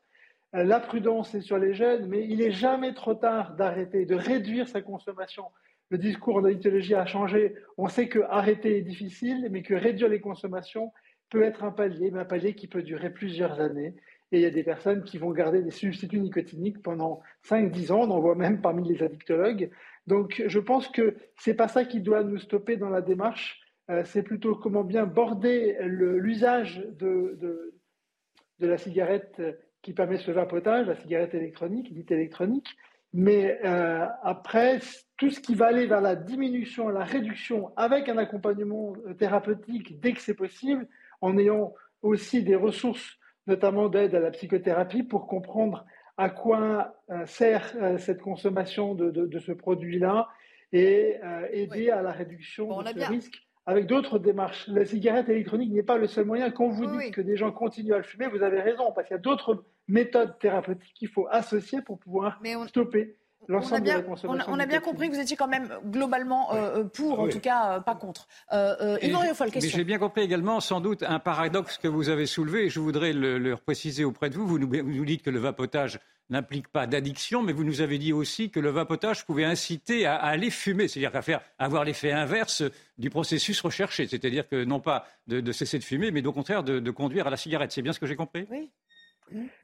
Euh, la prudence est sur les jeunes, mais il n'est jamais trop tard d'arrêter, de réduire sa consommation. Le discours en addictologie a changé. On sait que arrêter est difficile, mais que réduire les consommations peut être un palier, mais un palier qui peut durer plusieurs années. Et il y a des personnes qui vont garder des substituts nicotiniques pendant 5-10 ans, on en voit même parmi les addictologues. Donc je pense que ce n'est pas ça qui doit nous stopper dans la démarche, c'est plutôt comment bien border l'usage de, de, la cigarette qui permet ce vapotage, la cigarette électronique, dite électronique. Mais euh, après, tout ce qui va aller vers la diminution, la réduction, avec un accompagnement thérapeutique dès que c'est possible, en ayant aussi des ressources notamment d'aide à la psychothérapie pour comprendre à quoi euh, sert euh, cette consommation de, ce produit-là et euh, aider à la réduction de ce risque avec d'autres démarches. La cigarette électronique n'est pas le seul moyen. Quand vous dites que des gens continuent à le fumer, vous avez raison, parce qu'il y a d'autres méthodes thérapeutiques qu'il faut associer pour pouvoir stopper l'ensemble de la consommation. On a, bien compris que vous étiez quand même globalement euh, euh, pour, en tout cas euh, pas contre. Euh, Yvan question. J'ai bien compris également, sans doute, un paradoxe que vous avez soulevé, et je voudrais le, préciser auprès de vous. Vous nous, dites que le vapotage n'implique pas d'addiction, mais vous nous avez dit aussi que le vapotage pouvait inciter à, aller fumer, c'est-à-dire à faire avoir l'effet inverse du processus recherché, c'est-à-dire que non pas de, cesser de fumer, mais au contraire de, conduire à la cigarette. C'est bien ce que j'ai compris? Oui.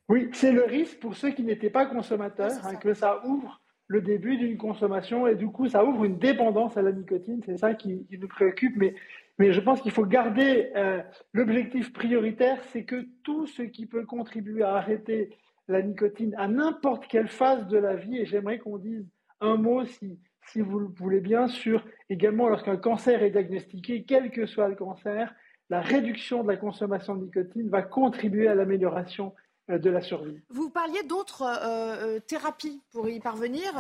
Oui, c'est le risque pour ceux qui n'étaient pas consommateurs, hein, que ça ouvre le début d'une consommation et du coup ça ouvre une dépendance à la nicotine. C'est ça qui, nous préoccupe. Mais, mais je pense qu'il faut garder euh, l'objectif prioritaire, c'est que tout ce qui peut contribuer à arrêter la nicotine à n'importe quelle phase de la vie, et j'aimerais qu'on dise un mot si, si vous le voulez bien sur également lorsqu'un cancer est diagnostiqué, quel que soit le cancer, la réduction de la consommation de nicotine va contribuer à l'amélioration euh, de la survie. Vous parliez d'autres euh, euh, thérapies pour y parvenir.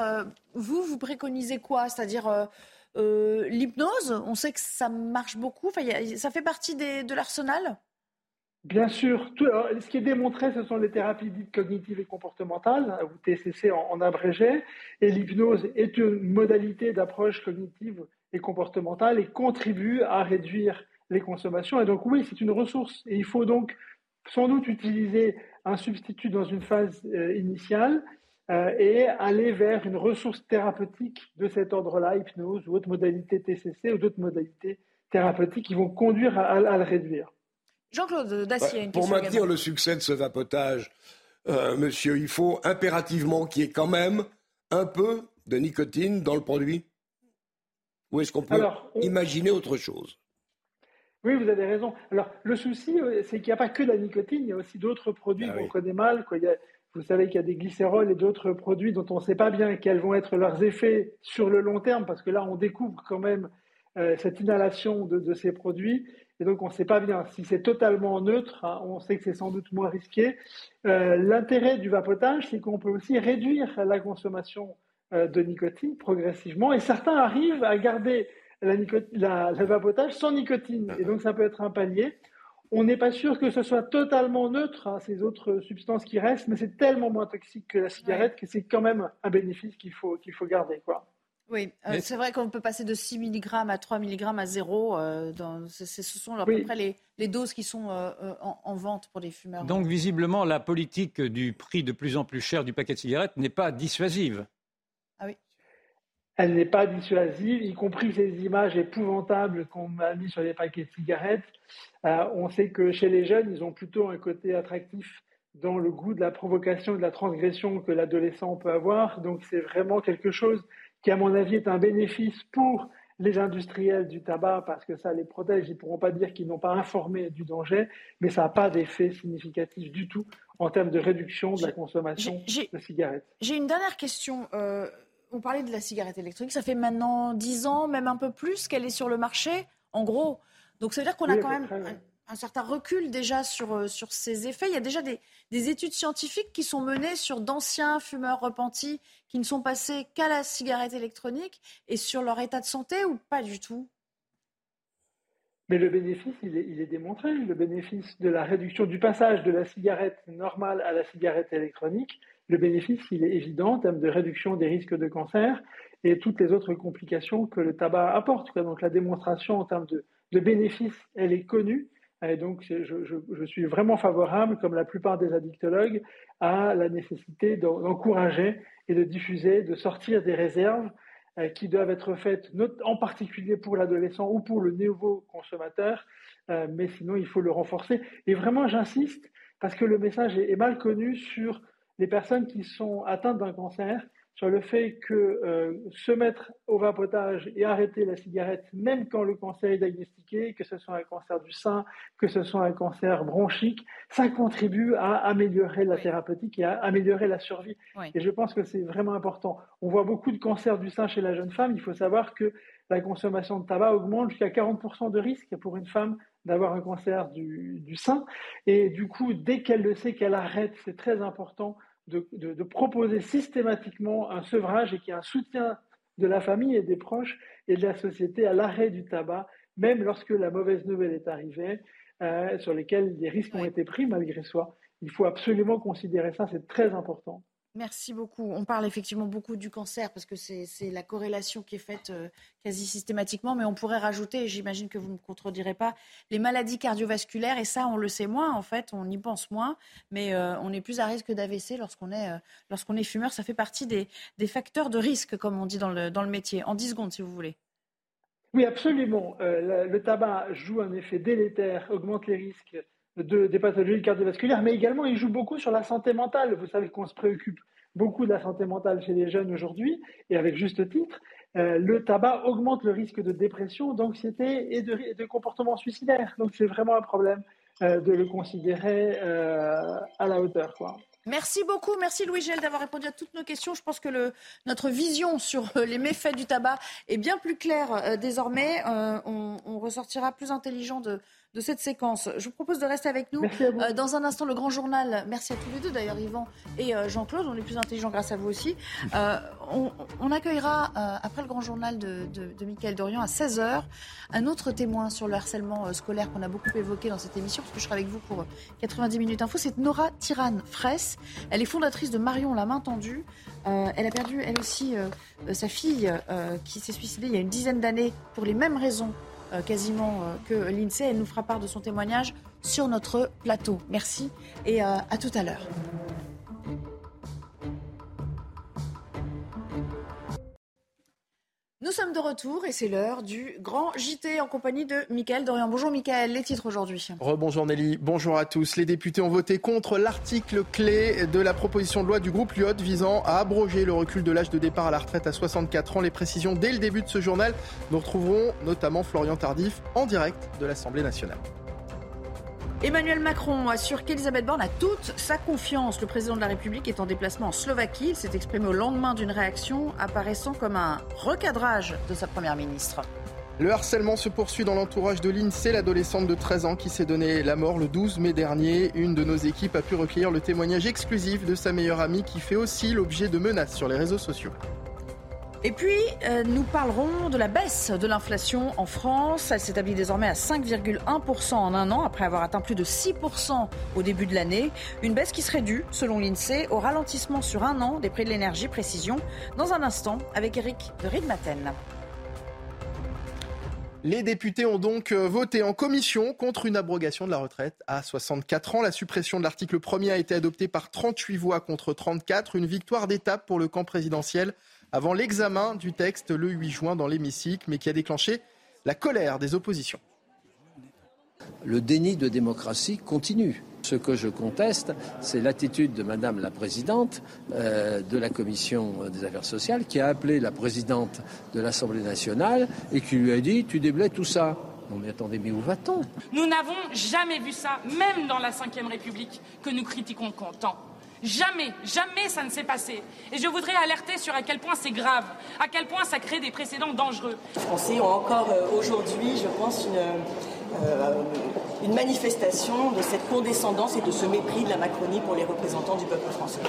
vous, vous préconisez quoi? C'est-à-dire l'hypnose? On sait que ça marche beaucoup. Ça fait partie de l'arsenal? Bien sûr. ce qui est démontré, ce sont les thérapies dites cognitives et comportementales, ou TCC en, abrégé. Et l'hypnose est une modalité d'approche cognitive et comportementale et contribue à réduire les consommations. Et donc oui, c'est une ressource. Et il faut donc sans doute utiliser un substitut dans une phase euh, initiale euh, et aller vers une ressource thérapeutique de cet ordre-là, hypnose ou autre modalité TCC ou d'autres modalités thérapeutiques qui vont conduire à, le réduire. Jean-Claude Dacier, une Pour maintenir le succès de ce vapotage, euh, monsieur, il faut impérativement qu'il y ait quand même un peu de nicotine dans le produit Ou est-ce qu'on peut imaginer autre chose? Oui, vous avez raison. Alors, le souci, euh, c'est qu'il n'y a pas que la nicotine, il y a aussi d'autres produits ah qu'on connaît mal. vous savez qu'il y a des glycérols et d'autres produits dont on ne sait pas bien quels vont être leurs effets sur le long terme, parce que là, on découvre quand même euh, cette inhalation de, ces produits. Et donc, on ne sait pas bien si c'est totalement neutre. Hein, on sait que c'est sans doute moins risqué. Euh, l'intérêt du vapotage, c'est qu'on peut aussi réduire la consommation de nicotine progressivement. Et certains arrivent à garder la, le vapotage sans nicotine. Et donc, ça peut être un palier. On n'est pas sûr que ce soit totalement neutre, hein, ces autres substances qui restent, mais c'est tellement moins toxique que la cigarette que c'est quand même un bénéfice qu'il faut, qu'il faut garder. Quoi. Oui, euh, c'est vrai qu'on peut passer de 6 mg à 3 mg à 0. Euh, ce sont à peu près les, les, doses qui sont euh, en, en, vente pour les fumeurs. Donc visiblement, la politique du prix de plus en plus cher du paquet de cigarettes n'est pas dissuasive. Ah oui. elle n'est pas dissuasive, y compris ces images épouvantables qu'on a mis sur les paquets de cigarettes. Euh, on sait que chez les jeunes, ils ont plutôt un côté attractif dans le goût de la provocation et de la transgression que l'adolescent peut avoir. Donc c'est vraiment quelque chose qui, à mon avis, est un bénéfice pour les industriels du tabac parce que ça les protège. Ils ne pourront pas dire qu'ils n'ont pas informé du danger, mais ça n'a pas d'effet significatif du tout en termes de réduction de la consommation de cigarettes. J'ai une dernière question. Euh, on parlait de la cigarette électrique. Ça fait maintenant 10 ans, même un peu plus, qu'elle est sur le marché, en gros. Donc ça veut dire qu'on a quand même un, certain recul déjà sur, euh, sur ces effets. Il y a déjà des, des études scientifiques qui sont menées sur d'anciens fumeurs repentis qui ne sont passés qu'à la cigarette électronique et sur leur état de santé ou pas du tout? Mais le bénéfice, il est, démontré. Le bénéfice de la réduction du passage de la cigarette normale à la cigarette électronique, le bénéfice, il est évident en termes de réduction des risques de cancer et toutes les autres complications que le tabac apporte. Donc la démonstration en termes de, de bénéfices, elle est connue. Et donc je, je, suis vraiment favorable, comme la plupart des addictologues, à la nécessité d'encourager et de diffuser, de sortir des réserves euh, qui doivent être faites, en particulier pour l'adolescent ou pour le nouveau consommateur, euh, mais sinon il faut le renforcer. Et vraiment, j'insiste, parce que le message est mal connu sur les personnes qui sont atteintes d'un cancer sur le fait que euh, se mettre au vapotage et arrêter la cigarette, même quand le cancer est diagnostiqué, que ce soit un cancer du sein, que ce soit un cancer bronchique, ça contribue à améliorer la thérapeutique et à améliorer la survie. Et je pense que c'est vraiment important. On voit beaucoup de cancers du sein chez la jeune femme. Il faut savoir que la consommation de tabac augmente jusqu'à 40% de risque pour une femme d'avoir un cancer du, du sein. Et du coup, dès qu'elle le sait, qu'elle arrête, c'est très important de, proposer systématiquement un sevrage et qu'il y ait un soutien de la famille et des proches et de la société à l'arrêt du tabac, même lorsque la mauvaise nouvelle est arrivée, euh, sur lesquels des risques ont été pris malgré soi. Il faut absolument considérer ça, c'est très important. Merci beaucoup. On parle effectivement beaucoup du cancer parce que c'est la corrélation qui est faite euh, quasi systématiquement, mais on pourrait rajouter, j'imagine que vous ne me contredirez pas, les maladies cardiovasculaires, et ça on le sait moins en fait, on y pense moins, mais euh, on est plus à risque d'AVC lorsqu'on est, euh, lorsqu'on est fumeur. Ça fait partie des, facteurs de risque, comme on dit dans le, dans le métier. En 10 secondes, si vous voulez. Oui, absolument. le tabac joue un effet délétère, augmente les risques de, des pathologies cardiovasculaires, mais également il joue beaucoup sur la santé mentale. Vous savez qu'on se préoccupe beaucoup de la santé mentale chez les jeunes aujourd'hui, et avec juste titre. Euh, le tabac augmente le risque de dépression, d'anxiété et de, de comportement suicidaire. Donc c'est vraiment un problème euh, de le considérer euh, à la hauteur. Merci beaucoup, merci Louis Gel d'avoir répondu à toutes nos questions. Je pense que notre vision sur les méfaits du tabac est bien plus claire désormais. On, ressortira plus intelligent de, de cette séquence. Je vous propose de rester avec nous. Euh, dans un instant, le grand journal. Merci à tous les deux d'ailleurs, Yvan et euh, Jean-Claude. On est plus intelligents grâce à vous aussi. Euh, on, accueillera, après le grand journal de, de, de Michael Dorian, à 16h, un autre témoin sur le harcèlement scolaire qu'on a beaucoup évoqué dans cette émission, parce que je serai avec vous pour 90 minutes info. C'est Nora Tirane-Fraisse. Elle est fondatrice de Marion La Main Tendue. elle a perdu, elle aussi, sa fille qui s'est suicidée il y a une dizaine d'années pour les mêmes raisons quasiment euh, que l'INSEE. Elle nous fera part de son témoignage sur notre plateau. Merci et euh, à tout à l'heure. Nous sommes de retour et c'est l'heure du grand JT en compagnie de Mickaël Dorian. Bonjour Mickaël, les titres aujourd'hui. Rebonjour Nelly, bonjour à tous. Les députés ont voté contre l'article clé de la proposition de loi du groupe Lyot visant à abroger le recul de l'âge de départ à la retraite à 64 ans. Les précisions dès le début de ce journal. Nous retrouverons notamment Florian Tardif en direct de l'Assemblée nationale. Emmanuel Macron assure qu'Elisabeth Borne a toute sa confiance. Le président de la République est en déplacement en Slovaquie. Il s'est exprimé au lendemain d'une réaction apparaissant comme un recadrage de sa première ministre. Le harcèlement se poursuit dans l'entourage de l'INSEE, l'adolescente de 13 ans qui s'est donné la mort le 12 mai dernier. Une de nos équipes a pu recueillir le témoignage exclusif de sa meilleure amie qui fait aussi l'objet de menaces sur les réseaux sociaux. Et puis, euh, nous parlerons de la baisse de l'inflation en France. Elle s'établit désormais à 5,1% en un an, après avoir atteint plus de 6% au début de l'année. Une baisse qui serait due, selon l'INSEE, au ralentissement sur un an des prix de l'énergie. Précision dans un instant avec Eric de Ridmaten. Les députés ont donc euh, voté en commission contre une abrogation de la retraite à 64 ans. La suppression de l'article 1er a été adoptée par 38 voix contre 34. Une victoire d'étape pour le camp présidentiel avant l'examen du texte le 8 juin dans l'hémicycle, mais qui a déclenché la colère des oppositions. Le déni de démocratie continue. Ce que je conteste, c'est l'attitude de Madame la Présidente euh, de la Commission des affaires sociales qui a appelé la Présidente de l'Assemblée nationale et qui lui a dit Tu déblais tout ça. Non mais attendez, mais où va-t-on? Nous n'avons jamais vu ça, même dans la Ve République, que nous critiquons tant. Jamais, jamais ça ne s'est passé. Et je voudrais alerter sur à quel point c'est grave, à quel point ça crée des précédents dangereux. Les Français ont encore euh, aujourd'hui, je pense, une, euh, une manifestation de cette condescendance et de ce mépris de la Macronie pour les représentants du peuple français.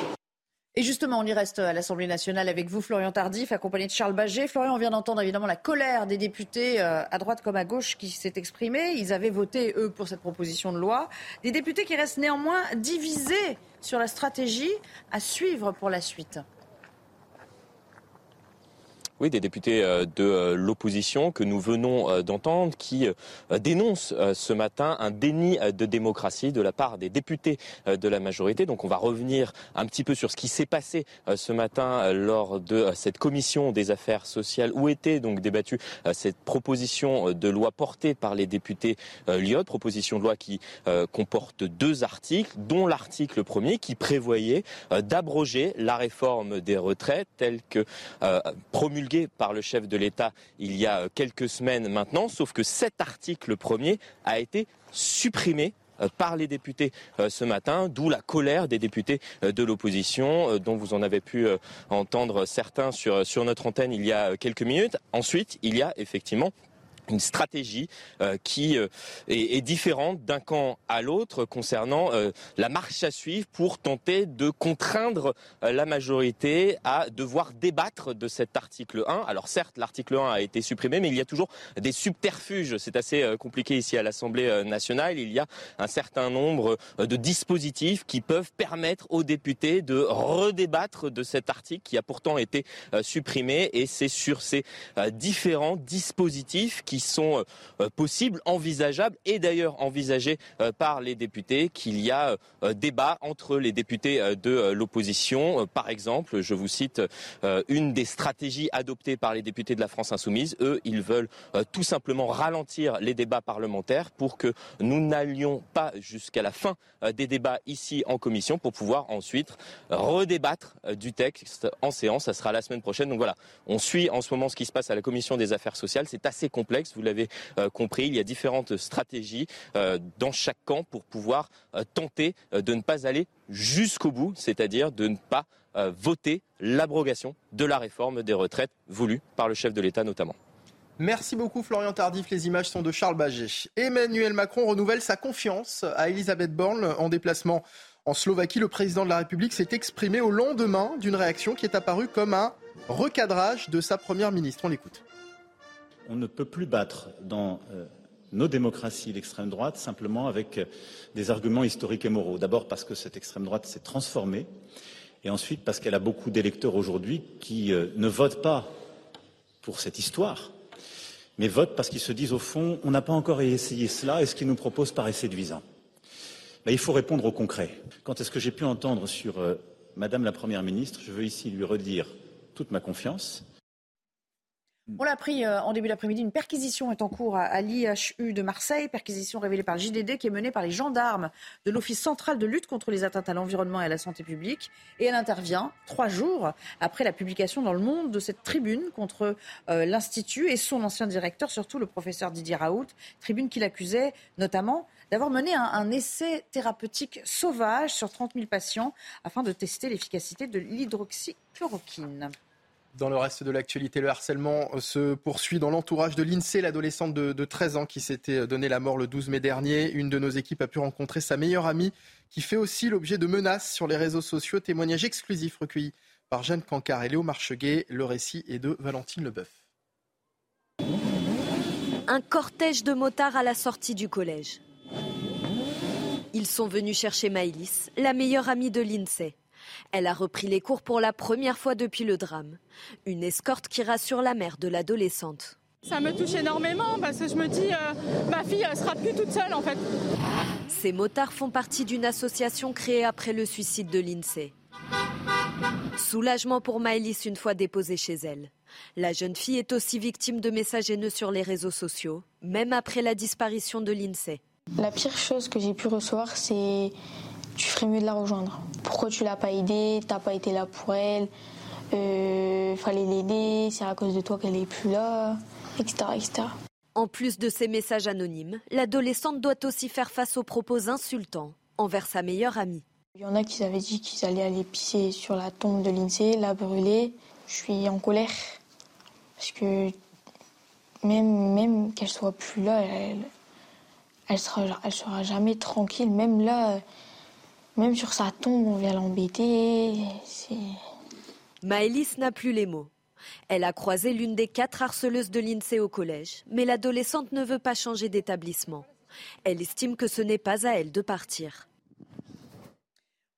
Et justement, on y reste à l'Assemblée nationale avec vous, Florian Tardif, accompagné de Charles Baget. Florian, on vient d'entendre évidemment la colère des députés euh, à droite comme à gauche qui s'est exprimée. Ils avaient voté, eux, pour cette proposition de loi. Des députés qui restent néanmoins divisés sur la stratégie à suivre pour la suite. Oui, des députés euh, de euh, l'opposition que nous venons euh, d'entendre qui dénoncent ce matin un déni de démocratie de la part des députés de la majorité. Donc on va revenir un petit peu sur ce qui s'est passé ce matin lors de cette commission des affaires sociales où était donc débattue cette proposition de loi portée par les députés Lyot, proposition de loi qui comporte deux articles, dont l'article premier qui prévoyait d'abroger la réforme des retraites telle que promulguée par le chef de l'État il y a euh, quelques semaines maintenant, sauf que cet article premier a été supprimé euh, par les députés euh, ce matin, d'où la colère des députés de l'opposition, dont vous en avez pu entendre certains sur, sur notre antenne il y a quelques minutes. Ensuite, il y a effectivement une stratégie euh, qui euh, est, différente d'un camp à l'autre concernant euh, la marche à suivre pour tenter de contraindre la majorité à devoir débattre de cet article 1. Alors certes, l'article 1 a été supprimé, mais il y a toujours des subterfuges. C'est assez compliqué ici à l'Assemblée nationale. Il y a un certain nombre de dispositifs qui peuvent permettre aux députés de redébattre de cet article qui a pourtant été supprimé. Et c'est sur ces différents dispositifs qui qui sont euh, euh, possibles, envisageables et d'ailleurs envisagés euh, par les députés qu'il y a débat entre les députés de l'opposition. Par exemple, je vous cite une des stratégies adoptées par les députés de la France insoumise. Eux, ils veulent tout simplement ralentir les débats parlementaires pour que nous n'allions pas jusqu'à la fin des débats ici en commission pour pouvoir ensuite redébattre du texte en séance. Ça sera la semaine prochaine. Donc voilà, on suit en ce moment ce qui se passe à la commission des affaires sociales. C'est assez complexe vous l'avez euh, compris. Il y a différentes stratégies euh, dans chaque camp pour pouvoir euh, tenter de ne pas aller jusqu'au bout, c'est-à-dire de ne pas voter l'abrogation de la réforme des retraites voulue par le chef de l'État notamment. Merci beaucoup Florian Tardif. Les images sont de Charles Baget. Emmanuel Macron renouvelle sa confiance à Elisabeth Borne en déplacement en Slovaquie. Le président de la République s'est exprimé au lendemain d'une réaction qui est apparue comme un recadrage de sa première ministre. On l'écoute on ne peut plus battre dans euh, nos démocraties l'extrême droite simplement avec euh, des arguments historiques et moraux. D'abord parce que cette extrême droite s'est transformée, et ensuite parce qu'elle a beaucoup d'électeurs aujourd'hui qui euh, ne votent pas pour cette histoire, mais votent parce qu'ils se disent au fond, on n'a pas encore essayé cela, et ce qu'ils nous proposent paraît séduisant. Il faut répondre au concret. Quand est-ce que j'ai pu entendre sur Madame la Première ministre Je veux ici lui redire toute ma confiance. On l'a appris euh, en début d'après-midi, une perquisition est en cours à, l'IHU de Marseille, perquisition révélée par le JDD qui est menée par les gendarmes de l'Office central de lutte contre les atteintes à l'environnement et à la santé publique. Et elle intervient trois jours après la publication dans Le Monde de cette tribune contre euh, l'Institut et son ancien directeur, surtout le professeur Didier Raoult, tribune qu'il accusait notamment d'avoir mené un, un, essai thérapeutique sauvage sur 30 000 patients afin de tester l'efficacité de l'hydroxychloroquine. Dans le reste de l'actualité, le harcèlement euh, se poursuit dans l'entourage de l'INSEE, l'adolescente de, 13 ans qui s'était euh, donné la mort le 12 mai dernier. Une de nos équipes a pu rencontrer sa meilleure amie qui fait aussi l'objet de menaces sur les réseaux sociaux. Témoignage exclusif recueilli par Jeanne Cancard et Léo Marcheguet. Le récit est de Valentine Leboeuf. Un cortège de motards à la sortie du collège. Ils sont venus chercher Maïlis, la meilleure amie de l'INSEE. Elle a repris les cours pour la première fois depuis le drame. Une escorte qui rassure la mère de l'adolescente. Ça me touche énormément parce que je me dis, euh, ma fille, elle sera plus toute seule en fait. Ces motards font partie d'une association créée après le suicide de l'INSEE. Soulagement pour Maëlys une fois déposée chez elle. La jeune fille est aussi victime de messages haineux sur les réseaux sociaux, même après la disparition de l'INSEE. La pire chose que j'ai pu recevoir, c'est tu ferais mieux de la rejoindre. Pourquoi tu l'as pas aidée? T'as pas été là pour elle? Euh, Fallait l'aider? C'est à cause de toi qu'elle est plus là, etc., etc. En plus de ces messages anonymes, l'adolescente doit aussi faire face aux propos insultants envers sa meilleure amie. Il y en a qui avaient dit qu'ils allaient aller pisser sur la tombe de l'INSEE, la brûler. Je suis en colère. Parce que même, même qu'elle soit plus là, elle, elle, sera, elle sera jamais tranquille. Même là, même sur sa tombe, on vient l'embêter. N'a plus les mots. Elle a croisé l'une des quatre harceleuses de l'INSEE au collège, mais l'adolescente ne veut pas changer d'établissement. Elle estime que ce n'est pas à elle de partir.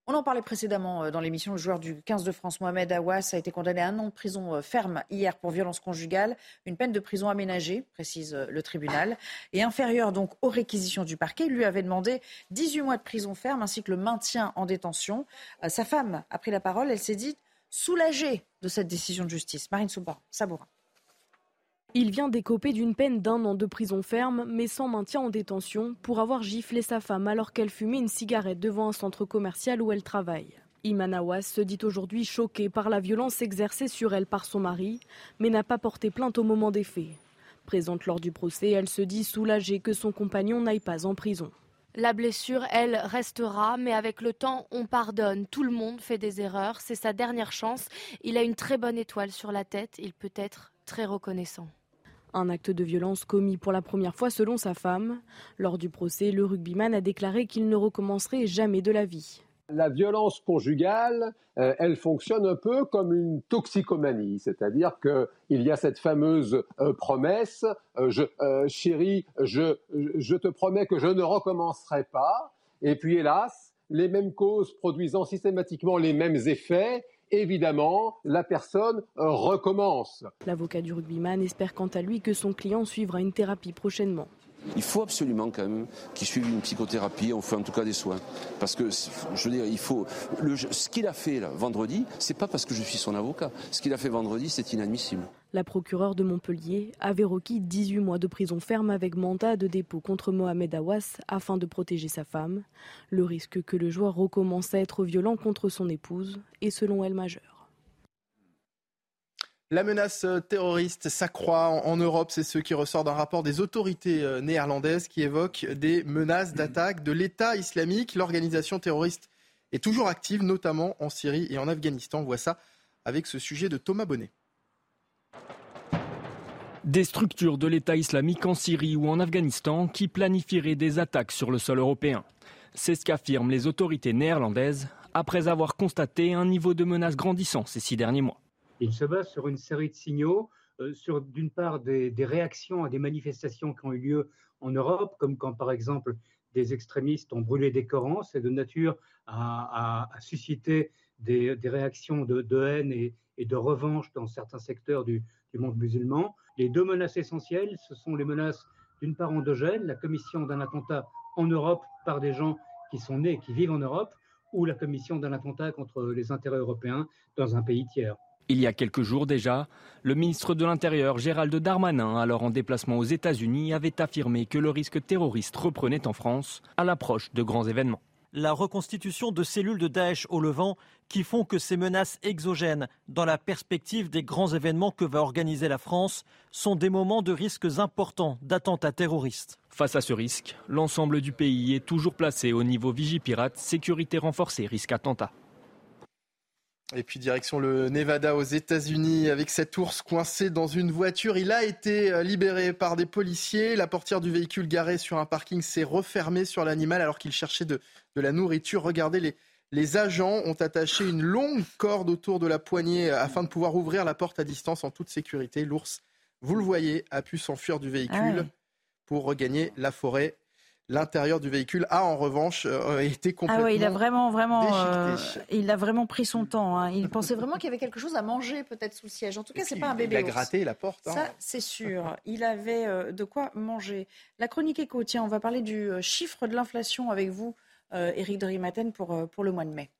On en parlait précédemment euh, dans l'émission. Le joueur du 15 de France, Mohamed Awas, a été condamné à un an de prison euh, ferme hier pour violence conjugale. Une peine de prison aménagée, précise euh, le tribunal, et inférieure donc aux réquisitions du parquet. Il lui avait demandé 18 mois de prison ferme ainsi que le maintien en détention. Sa femme a pris la parole. Elle s'est dit soulagée de cette décision de justice. Marine Sabourin. Il vient d'écoper d'une peine d'un an de prison ferme, mais sans maintien en détention, pour avoir giflé sa femme alors qu'elle fumait une cigarette devant un centre commercial où elle travaille. Iman Awas se dit aujourd'hui choquée par la violence exercée sur elle par son mari, mais n'a pas porté plainte au moment des faits. Présente lors du procès, elle se dit soulagée que son compagnon n'aille pas en prison. La blessure, elle, restera, mais avec le temps, on pardonne. Tout le monde fait des erreurs, c'est sa dernière chance. Il a une très bonne étoile sur la tête, il peut être très reconnaissant. Un acte de violence commis pour la première fois selon sa femme. Lors du procès, le rugbyman a déclaré qu'il ne recommencerait jamais de la vie. La violence conjugale, euh, elle fonctionne un peu comme une toxicomanie, c'est-à-dire qu'il y a cette fameuse euh, promesse, euh, je, chérie, je, je te promets que je ne recommencerai pas, et puis hélas, les mêmes causes produisant systématiquement les mêmes effets, évidemment, la personne recommence. L'avocat du rugbyman espère quant à lui que son client suivra une thérapie prochainement. Il faut absolument quand même qu'il suive une psychothérapie, on fait en tout cas des soins. Parce que, je veux dire, il faut. ce qu'il a fait là, vendredi, c'est pas parce que je suis son avocat. Ce qu'il a fait vendredi, c'est inadmissible. La procureure de Montpellier avait requis 18 mois de prison ferme avec mandat de dépôt contre Mohamed Awas afin de protéger sa femme. Le risque que le joueur recommence à être violent contre son épouse est selon elle majeur. La menace euh, terroriste s'accroît en Europe, c'est ce qui ressort d'un rapport des autorités euh, néerlandaises qui évoque des menaces d'attaque de l'État islamique. L'organisation terroriste est toujours active, notamment en Syrie et en Afghanistan. On voit ça avec ce sujet de Thomas Bonnet. Des structures de l'État islamique en Syrie ou en Afghanistan qui planifieraient des attaques sur le sol européen. C'est ce qu'affirment les autorités néerlandaises après avoir constaté un niveau de menace grandissant ces six derniers mois. Il se base sur une série de signaux, euh, sur d'une part des, réactions à des manifestations qui ont eu lieu en Europe, comme quand par exemple des extrémistes ont brûlé des Corans, c'est de nature à, susciter des, réactions de, haine et, de revanche dans certains secteurs du, monde musulman. Les deux menaces essentielles, ce sont les menaces d'une part endogène, la commission d'un attentat en Europe par des gens qui sont nés, qui vivent en Europe, ou la commission d'un attentat contre les intérêts européens dans un pays tiers. Il y a quelques jours déjà, le ministre de l'Intérieur Gérald Darmanin, alors en déplacement aux États-Unis, avait affirmé que le risque terroriste reprenait en France à l'approche de grands événements. La reconstitution de cellules de Daesh au Levant qui font que ces menaces exogènes, dans la perspective des grands événements que va organiser la France, sont des moments de risques importants d'attentats terroristes. Face à ce risque, l'ensemble du pays est toujours placé au niveau Vigipirate, sécurité renforcée, risque attentat. Et puis direction le Nevada aux États-Unis avec cet ours coincé dans une voiture. Il a été euh, libéré par des policiers. La portière du véhicule garé sur un parking s'est refermée sur l'animal alors qu'il cherchait de, la nourriture. Regardez, les, les agents ont attaché une longue corde autour de la poignée euh, afin de pouvoir ouvrir la porte à distance en toute sécurité. L'ours, vous le voyez, a pu s'enfuir du véhicule ah pour regagner la forêt. L'intérieur du véhicule a en revanche euh, été complètement. Ah oui, il a vraiment, vraiment, euh, il a vraiment pris son temps. Hein. Il pensait vraiment qu'il y avait quelque chose à manger peut-être sous le siège. En tout cas, c'est pas un bébé. Il a gratté la porte. Hein. Ça, c'est sûr. Il avait euh, de quoi manger. La chronique éco. Tiens, on va parler du chiffre de l'inflation avec vous, Éric de Rimaten, pour pour le mois de mai.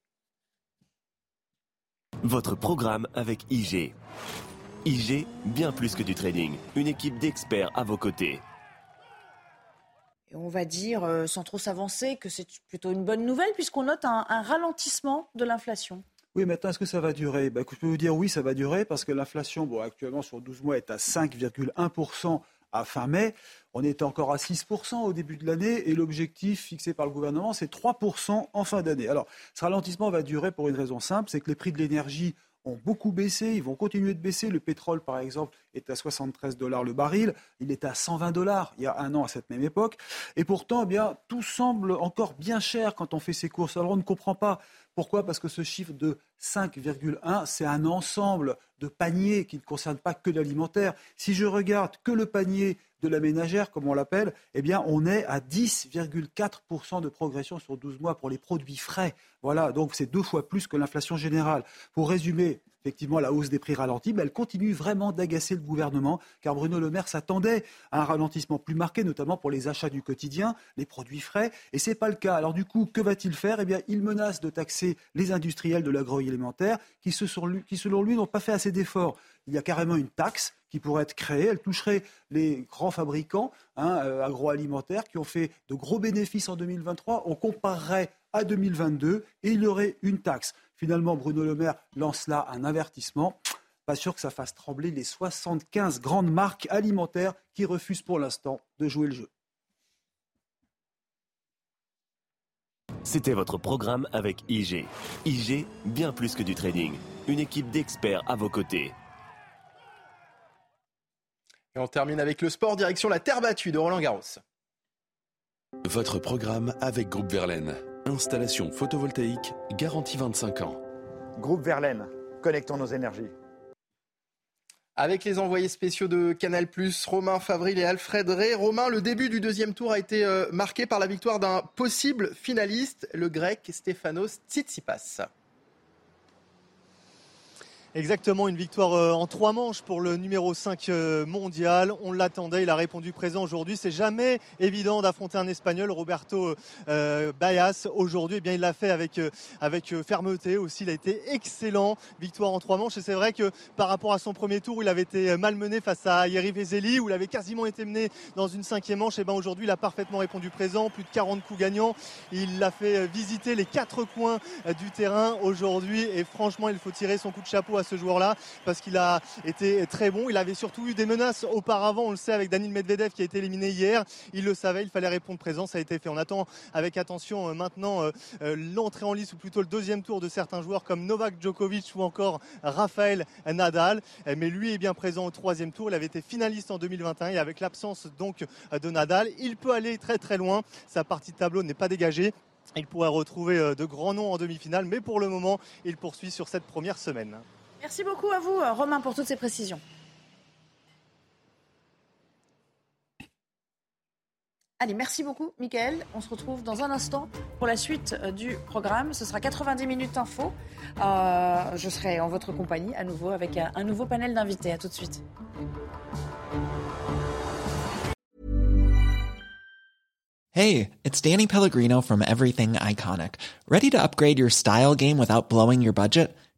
Votre programme avec IG. IG, bien plus que du trading. Une équipe d'experts à vos côtés. On va dire, euh, sans trop s'avancer, que c'est plutôt une bonne nouvelle puisqu'on note un, ralentissement de l'inflation. Oui, maintenant, est-ce que ça va durer? Ben, Je peux vous dire oui, ça va durer parce que l'inflation, bon, actuellement, sur 12 mois, est à 5,1% à fin mai. On est encore à 6% au début de l'année et l'objectif fixé par le gouvernement, c'est 3% en fin d'année. Alors, ce ralentissement va durer pour une raison simple, c'est que les prix de l'énergie ont beaucoup baissé, ils vont continuer de baisser. Le pétrole, par exemple, est à 73 dollars le baril, il est à 120 dollars il y a un an à cette même époque. Et pourtant, eh bien, tout semble encore bien cher quand on fait ses courses. Alors on ne comprend pas. Pourquoi Parce que ce chiffre de 5,1, c'est un ensemble de paniers qui ne concerne pas que l'alimentaire. Si je regarde que le panier de la ménagère, comme on l'appelle, eh bien, on est à 10,4% de progression sur 12 mois pour les produits frais. Voilà, donc c'est deux fois plus que l'inflation générale. Pour résumer, effectivement, la hausse des prix ralentit, mais elle continue vraiment d'agacer le gouvernement, car Bruno Le Maire s'attendait à un ralentissement plus marqué, notamment pour les achats du quotidien, les produits frais, et ce n'est pas le cas. Alors du coup, que va-t-il faire? Eh bien, il menace de taxer les industriels de l'agroalimentaire, qui, qui selon lui n'ont pas fait assez d'efforts. Il y a carrément une taxe qui pourrait être créée. Elle toucherait les grands fabricants hein, euh, agroalimentaires qui ont fait de gros bénéfices en 2023. On comparerait à 2022 et il y aurait une taxe. Finalement, Bruno Le Maire lance là un avertissement. Pas sûr que ça fasse trembler les 75 grandes marques alimentaires qui refusent pour l'instant de jouer le jeu. C'était votre programme avec IG. IG, bien plus que du trading. Une équipe d'experts à vos côtés. Et on termine avec le sport, direction la terre battue de Roland Garros. Votre programme avec Groupe Verlaine. Installation photovoltaïque garantie 25 ans. Groupe Verlaine, connectons nos énergies. Avec les envoyés spéciaux de Canal+, Romain Favril et Alfred Ray. Romain, le début du deuxième tour a été euh, marqué par la victoire d'un possible finaliste, le grec Stefanos Tsitsipas. Exactement, une victoire euh, en trois manches pour le numéro 5 euh, mondial. On l'attendait, il a répondu présent aujourd'hui. C'est jamais évident d'affronter un Espagnol, Roberto euh, Bayas. Aujourd'hui, eh bien, il l'a fait avec, avec fermeté aussi. Il a été excellent. Victoire en trois manches. Et c'est vrai que par rapport à son premier tour, il avait été malmené face à Yeri Vezeli, où il avait quasiment été mené dans une cinquième manche. Et ben aujourd'hui, il a parfaitement répondu présent. Plus de 40 coups gagnants. Il l'a fait visiter les quatre coins du terrain aujourd'hui. Et franchement, il faut tirer son coup de chapeau à ce joueur-là parce qu'il a été très bon. Il avait surtout eu des menaces auparavant, on le sait, avec Daniel Medvedev qui a été éliminé hier. Il le savait, il fallait répondre présent, ça a été fait. On attend avec attention euh, maintenant euh, euh, l'entrée en lice ou plutôt le deuxième tour de certains joueurs comme Novak Djokovic ou encore Rafael Nadal. Mais lui est bien présent au troisième tour. Il avait été finaliste en 2021 et avec l'absence donc de Nadal, il peut aller très très loin. Sa partie de tableau n'est pas dégagée. Il pourrait retrouver de grands noms en demi-finale, mais pour le moment, il poursuit sur cette première semaine. Merci beaucoup à vous, euh, Romain, pour toutes ces précisions. Allez, merci beaucoup, Michael. On se retrouve dans un instant pour la suite euh, du programme. Ce sera 90 minutes info. Euh, je serai en votre compagnie à nouveau avec un nouveau panel d'invités. À tout de suite. Hey, it's Danny Pellegrino from Everything Iconic. Ready to upgrade your style game without blowing your budget?